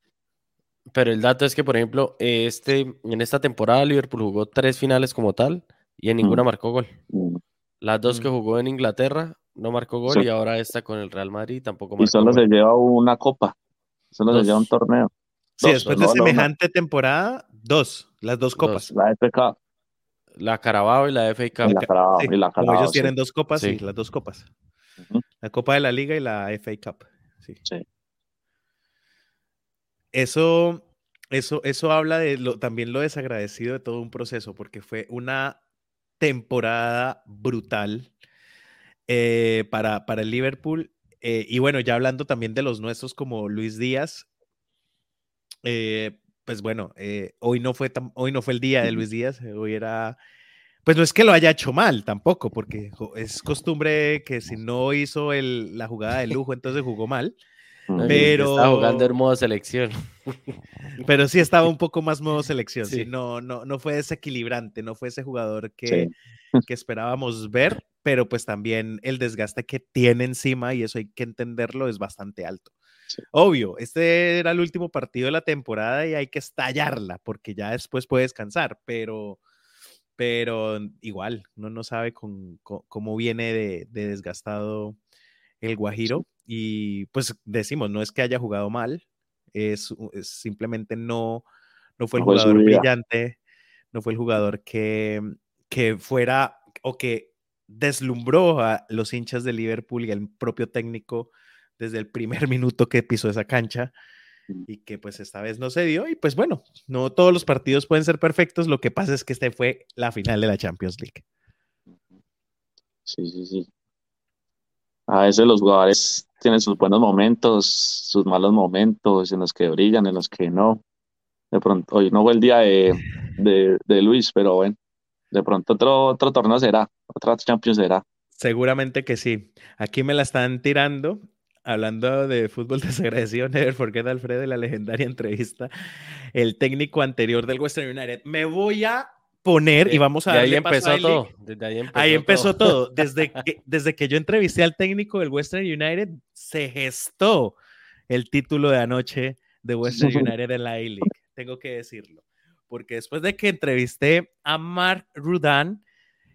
Pero el dato es que, por ejemplo, este, en esta temporada Liverpool jugó tres finales como tal y en ninguna mm. marcó gol. Mm. Las dos que mm. jugó en Inglaterra no marcó gol y ahora esta con el Real Madrid tampoco marcó Y solo se lleva una copa, solo se lleva un torneo. Sí, después de semejante temporada, dos, las dos copas. La FK. La Carabao y la FA Cup. Y la Carabao, y la Carabao, ellos tienen dos copas, sí, las dos copas. La Copa de la Liga y la FA Cup. Sí. Eso, eso, eso habla de lo, también lo desagradecido de todo un proceso, porque fue una temporada brutal eh, para, para el Liverpool. Eh, y bueno, ya hablando también de los nuestros como Luis Díaz, eh, pues bueno, hoy, no fue hoy no fue el día de Luis Díaz, hoy era, pues no es que lo haya hecho mal tampoco, porque es costumbre que si no hizo el, la jugada de lujo, entonces jugó mal. Pero. Estaba jugando en modo selección. [laughs] Pero sí estaba un poco más modo selección. Sí. no, no, no fue desequilibrante, no fue ese jugador que, que esperábamos ver, pero pues también el desgaste que tiene encima, y eso hay que entenderlo, es bastante alto. Obvio, este era el último partido de la temporada y hay que estallarla porque ya después puede descansar, pero, pero igual, uno no sabe con, cómo viene de, de desgastado el Guajiro. Y pues decimos, no es que haya jugado mal, es, simplemente no, no fue el jugador brillante, no fue el jugador que, que fuera o que deslumbró a los hinchas de Liverpool y al propio técnico desde el primer [laughs] minuto que pisó esa cancha mm. y que pues esta vez no se dio y pues bueno, no todos los partidos pueden ser perfectos, lo que pasa es que este fue la final de la Champions League. Sí, sí, sí a veces los jugadores tienen sus buenos momentos, sus malos momentos, en los que brillan, en los que no. De pronto, hoy no fue el día de, de, Luis, pero bueno, de pronto otro, otro torneo será, otra Champions será. Seguramente que sí. Aquí me la están tirando. Hablando de fútbol [laughs] desagradecido, never forget Alfredo, la legendaria entrevista, el técnico anterior del Western United. Me voy a poner y vamos a ahí empezó todo. ahí empezó, todo. [laughs] Desde, que, desde que yo entrevisté al técnico del Western United, se gestó el título de anoche de Western United en la A-League. Tengo que decirlo. Porque después de que entrevisté a Mark Rudan,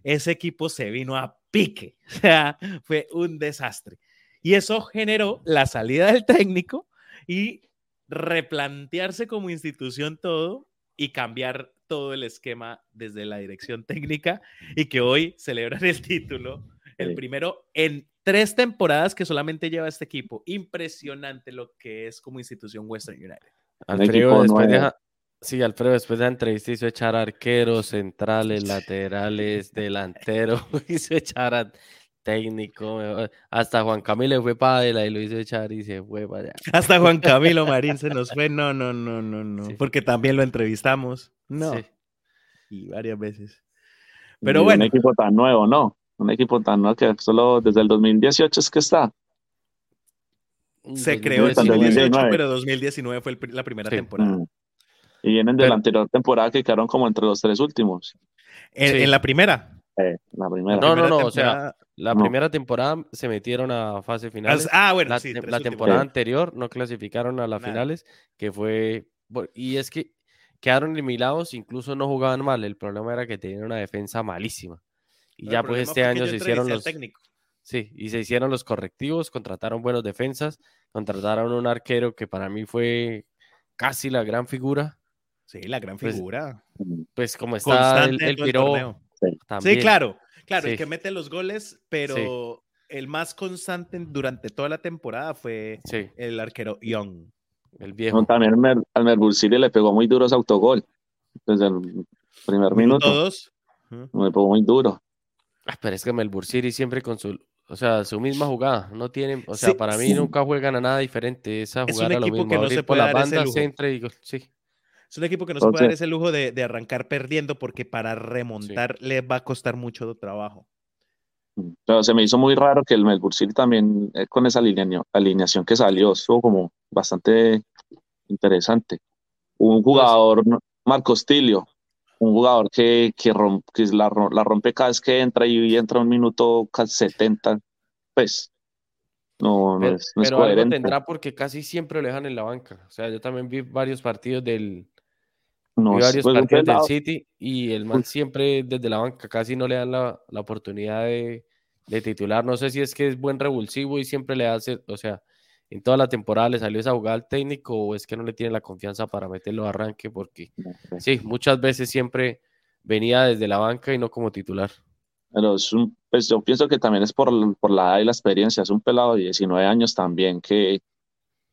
ese equipo se vino a pique. [laughs] O sea, fue un desastre. Y eso generó la salida del técnico y replantearse como institución todo y cambiar todo el esquema desde la dirección técnica y que hoy celebran el título, el primero en tres temporadas que solamente lleva este equipo. Impresionante lo que es como institución Western United. Alfredo, después de, sí, Alfredo, después de la entrevista hizo echar arqueros, centrales, laterales, [laughs] delantero, [laughs] hizo echar a técnico, hasta Juan Camilo fue padre y lo hizo echar y se fue para allá. Hasta Juan Camilo Marín se [laughs] nos fue, no, no, no, no, no, porque también lo entrevistamos, no, y varias veces. Pero bueno. Un equipo tan nuevo, ¿no? Un equipo tan nuevo que solo desde el 2018 es que está. Se creó en 2018, pero 2019 fue la primera temporada. Mm. Y vienen de la anterior temporada que quedaron como entre los tres últimos. ¿En, la primera? la primera. No, no, no, o sea, la primera temporada se metieron a fase final. Ah, bueno, la, sí, la temporada anterior no clasificaron a las finales, que fue... Y es que quedaron eliminados, incluso no jugaban mal, el problema era que tenían una defensa malísima. Y ya pues este año se hicieron los... Sí, y se hicieron los correctivos, contrataron buenos defensas, contrataron un arquero que para mí fue casi la gran figura. Sí, la gran pues, figura. Pues, como está el, el Piro. Sí. claro, claro, el que mete los goles, pero el más constante durante toda la temporada fue el arquero Young. El viejo. también al Merbursili le pegó muy duro ese autogol. Desde el primer minuto. Todos. Me pegó muy duro. Ah, pero es que Melbourne City siempre con su o sea, su misma jugada. No tienen, o sea, para mí nunca juegan a nada diferente. Esa jugada es un equipo que no se puede por la banda, centro y sí. Es un equipo que no se puede dar ese lujo de, de arrancar perdiendo porque para remontar le va a costar mucho trabajo. Pero se me hizo muy raro que el Melbourne City también eh, con esa alineación que salió, estuvo como bastante interesante. Un jugador, Marcos Tilio, un jugador que, que, que la, la, rompe cada vez que entra y entra un minuto casi 70, pues no, no es, no pero algo tendrá porque casi siempre lo dejan en la banca. O sea, yo también vi varios partidos del, no, vi varios pues, partidos del City y el man siempre desde la banca casi no le dan la, la oportunidad de, de, titular. No sé si es que es buen revulsivo y siempre le hace, o sea, en toda la temporada le salió esa jugada al técnico o es que no le tiene la confianza para meterlo a arranque porque sí, muchas veces siempre venía desde la banca y no como titular. Pero es un, pues yo pienso que también es por, por la edad y la experiencia, es un pelado de 19 años también que,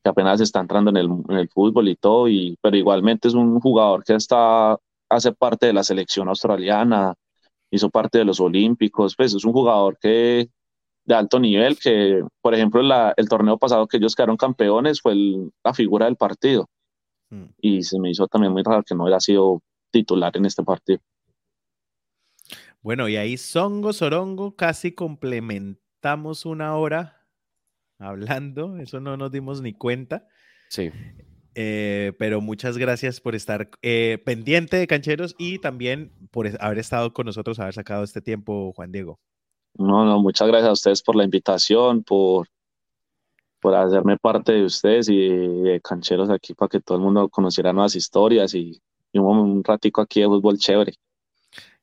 que apenas está entrando en el, en el, fútbol y todo, y, pero igualmente es un jugador que está, hace parte de la selección australiana, hizo parte de los Olímpicos, pues es un jugador que de alto nivel, que por ejemplo la, el torneo pasado que ellos quedaron campeones fue la figura del partido. Mm. Y se me hizo también muy raro que no hubiera sido titular en este partido. Bueno, y ahí Songo Sorongo casi complementamos una hora hablando, eso no nos dimos ni cuenta. Sí. Eh, pero muchas gracias por estar eh, pendiente de Cancheros y también por haber estado con nosotros, haber sacado este tiempo, Juan Diego. No, no, muchas gracias a ustedes por la invitación, por, por hacerme parte de ustedes y de cancheros aquí para que todo el mundo conociera nuevas historias y, un, un ratico aquí de fútbol chévere.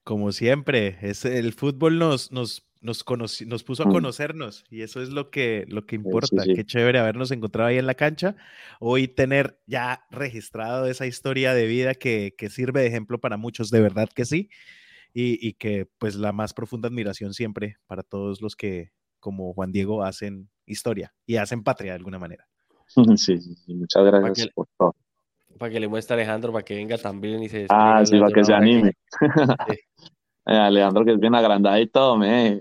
Como siempre, es, el fútbol nos, nos, nos, nos puso a mm. conocernos y eso es lo que, lo que importa. Qué chévere habernos encontrado ahí en la cancha. Hoy tener ya registrado esa historia de vida que, que sirve de ejemplo para muchos, de verdad que sí y, que pues la más profunda admiración siempre para todos los que como Juan Diego hacen historia y hacen patria de alguna manera. [laughs] Sí, sí, muchas gracias por todo. Para que le muestre a Alejandro, para que venga también y se Ah, sí, para que se anime. [laughs] Eh, Alejandro, que es bien agrandado y todo, me.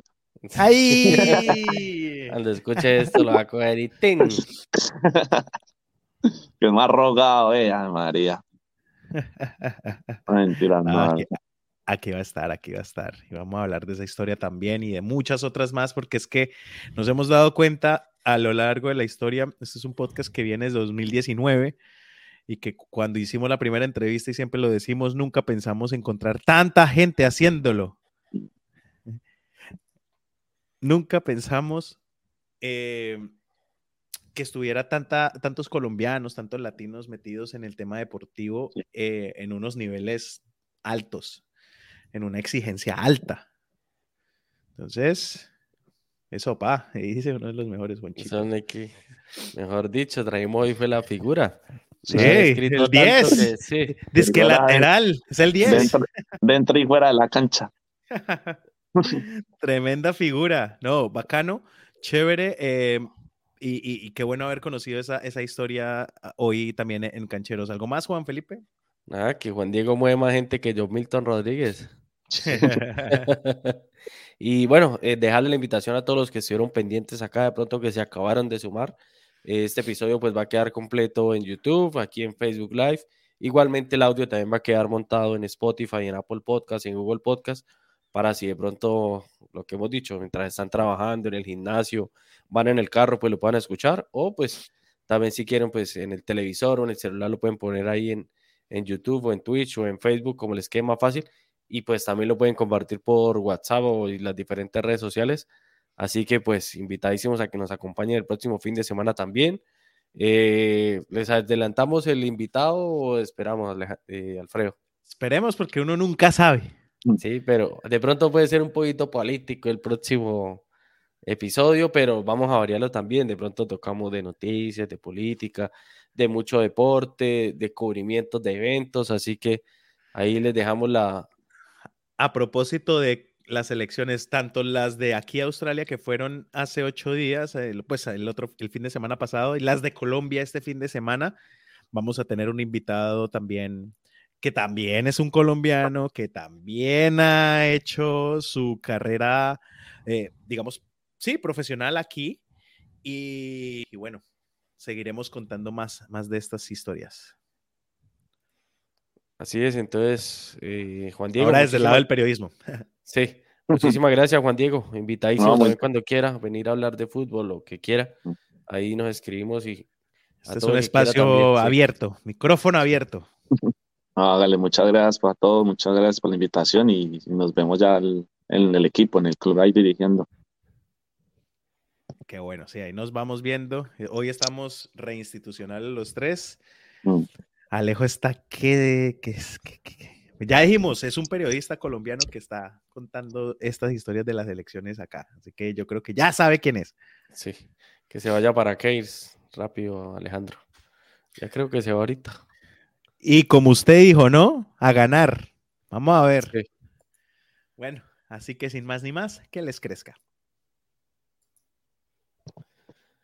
¡Ay! Cuando escuche esto, lo va a coger y ¡ting! [laughs] que más rogado, eh, María. Mentira, no. Ah, Aquí va a estar, aquí va a estar. Y vamos a hablar de esa historia también y de muchas otras más, porque es que nos hemos dado cuenta a lo largo de la historia, este es un podcast que viene desde 2019 y que cuando hicimos la primera entrevista y siempre lo decimos, nunca pensamos encontrar tanta gente haciéndolo. Nunca pensamos eh, que estuviera tanta, tantos colombianos, tantos latinos metidos en el tema deportivo eh, en unos niveles altos en una exigencia alta. Entonces, eso, pa, ahí dice uno de los mejores Son que, mejor dicho, traemos hoy fue la figura. Sí, el 10. sí. Dice que lateral, es el 10. Dentro, y fuera de la cancha. [laughs] [laughs] Tremenda figura. No, bacano, chévere. Eh, y, y, qué bueno haber conocido esa, esa historia hoy también en Cancheros. ¿Algo más, Juan Felipe? Nada, que Juan Diego mueve más gente que yo, Milton Rodríguez. [laughs] [laughs] Y bueno, eh, dejarle la invitación a todos los que estuvieron pendientes acá, de pronto que se acabaron de sumar. Este episodio pues va a quedar completo en YouTube, aquí en Facebook Live. Igualmente el audio también va a quedar montado en Spotify, en Apple Podcast, en Google Podcast, para si de pronto lo que hemos dicho, mientras están trabajando en el gimnasio, van en el carro, pues lo puedan escuchar. O pues también si quieren, pues en el televisor o en el celular lo pueden poner ahí en, en YouTube o en Twitch o en Facebook, como les quede más fácil. Y pues también lo pueden compartir por WhatsApp o las diferentes redes sociales. Así que pues invitadísimos a que nos acompañen el próximo fin de semana también. Eh, ¿Les adelantamos el invitado o esperamos, eh, Alfredo? Esperemos porque uno nunca sabe. Sí, pero de pronto puede ser un poquito político el próximo episodio, pero vamos a variarlo también. De pronto tocamos de noticias, de política, de mucho deporte, de cubrimientos de eventos, así que ahí les dejamos la... A propósito de las elecciones, tanto las de aquí a Australia que fueron hace ocho días, pues el otro, el fin de semana pasado, y las de Colombia este fin de semana, vamos a tener un invitado también que también es un colombiano, que también ha hecho su carrera, eh, digamos, sí, profesional aquí. Y, bueno, seguiremos contando más, más de estas historias. Así es, entonces, eh, Juan Diego. Ahora desde el lado del periodismo. [laughs] Sí, muchísimas gracias, Juan Diego. Invitadísimo cuando quiera venir a hablar de fútbol, lo que quiera. Mm. Ahí nos escribimos y. Este es un espacio abierto, micrófono abierto. Hágale, muchas gracias para todos, muchas gracias por la invitación y, nos vemos ya en el equipo, en el club ahí dirigiendo. Qué bueno, sí, ahí nos vamos viendo. Hoy estamos reinstitucionales los tres. Mm. Alejo está que, que, ya dijimos, es un periodista colombiano que está contando estas historias de las elecciones acá. Así que yo creo que ya sabe quién es. Sí, que se vaya para Keynes rápido, Alejandro. Ya creo que se va ahorita. Y como usted dijo, ¿no? A ganar. Vamos a ver. Bueno, así que sin más ni más, que les crezca.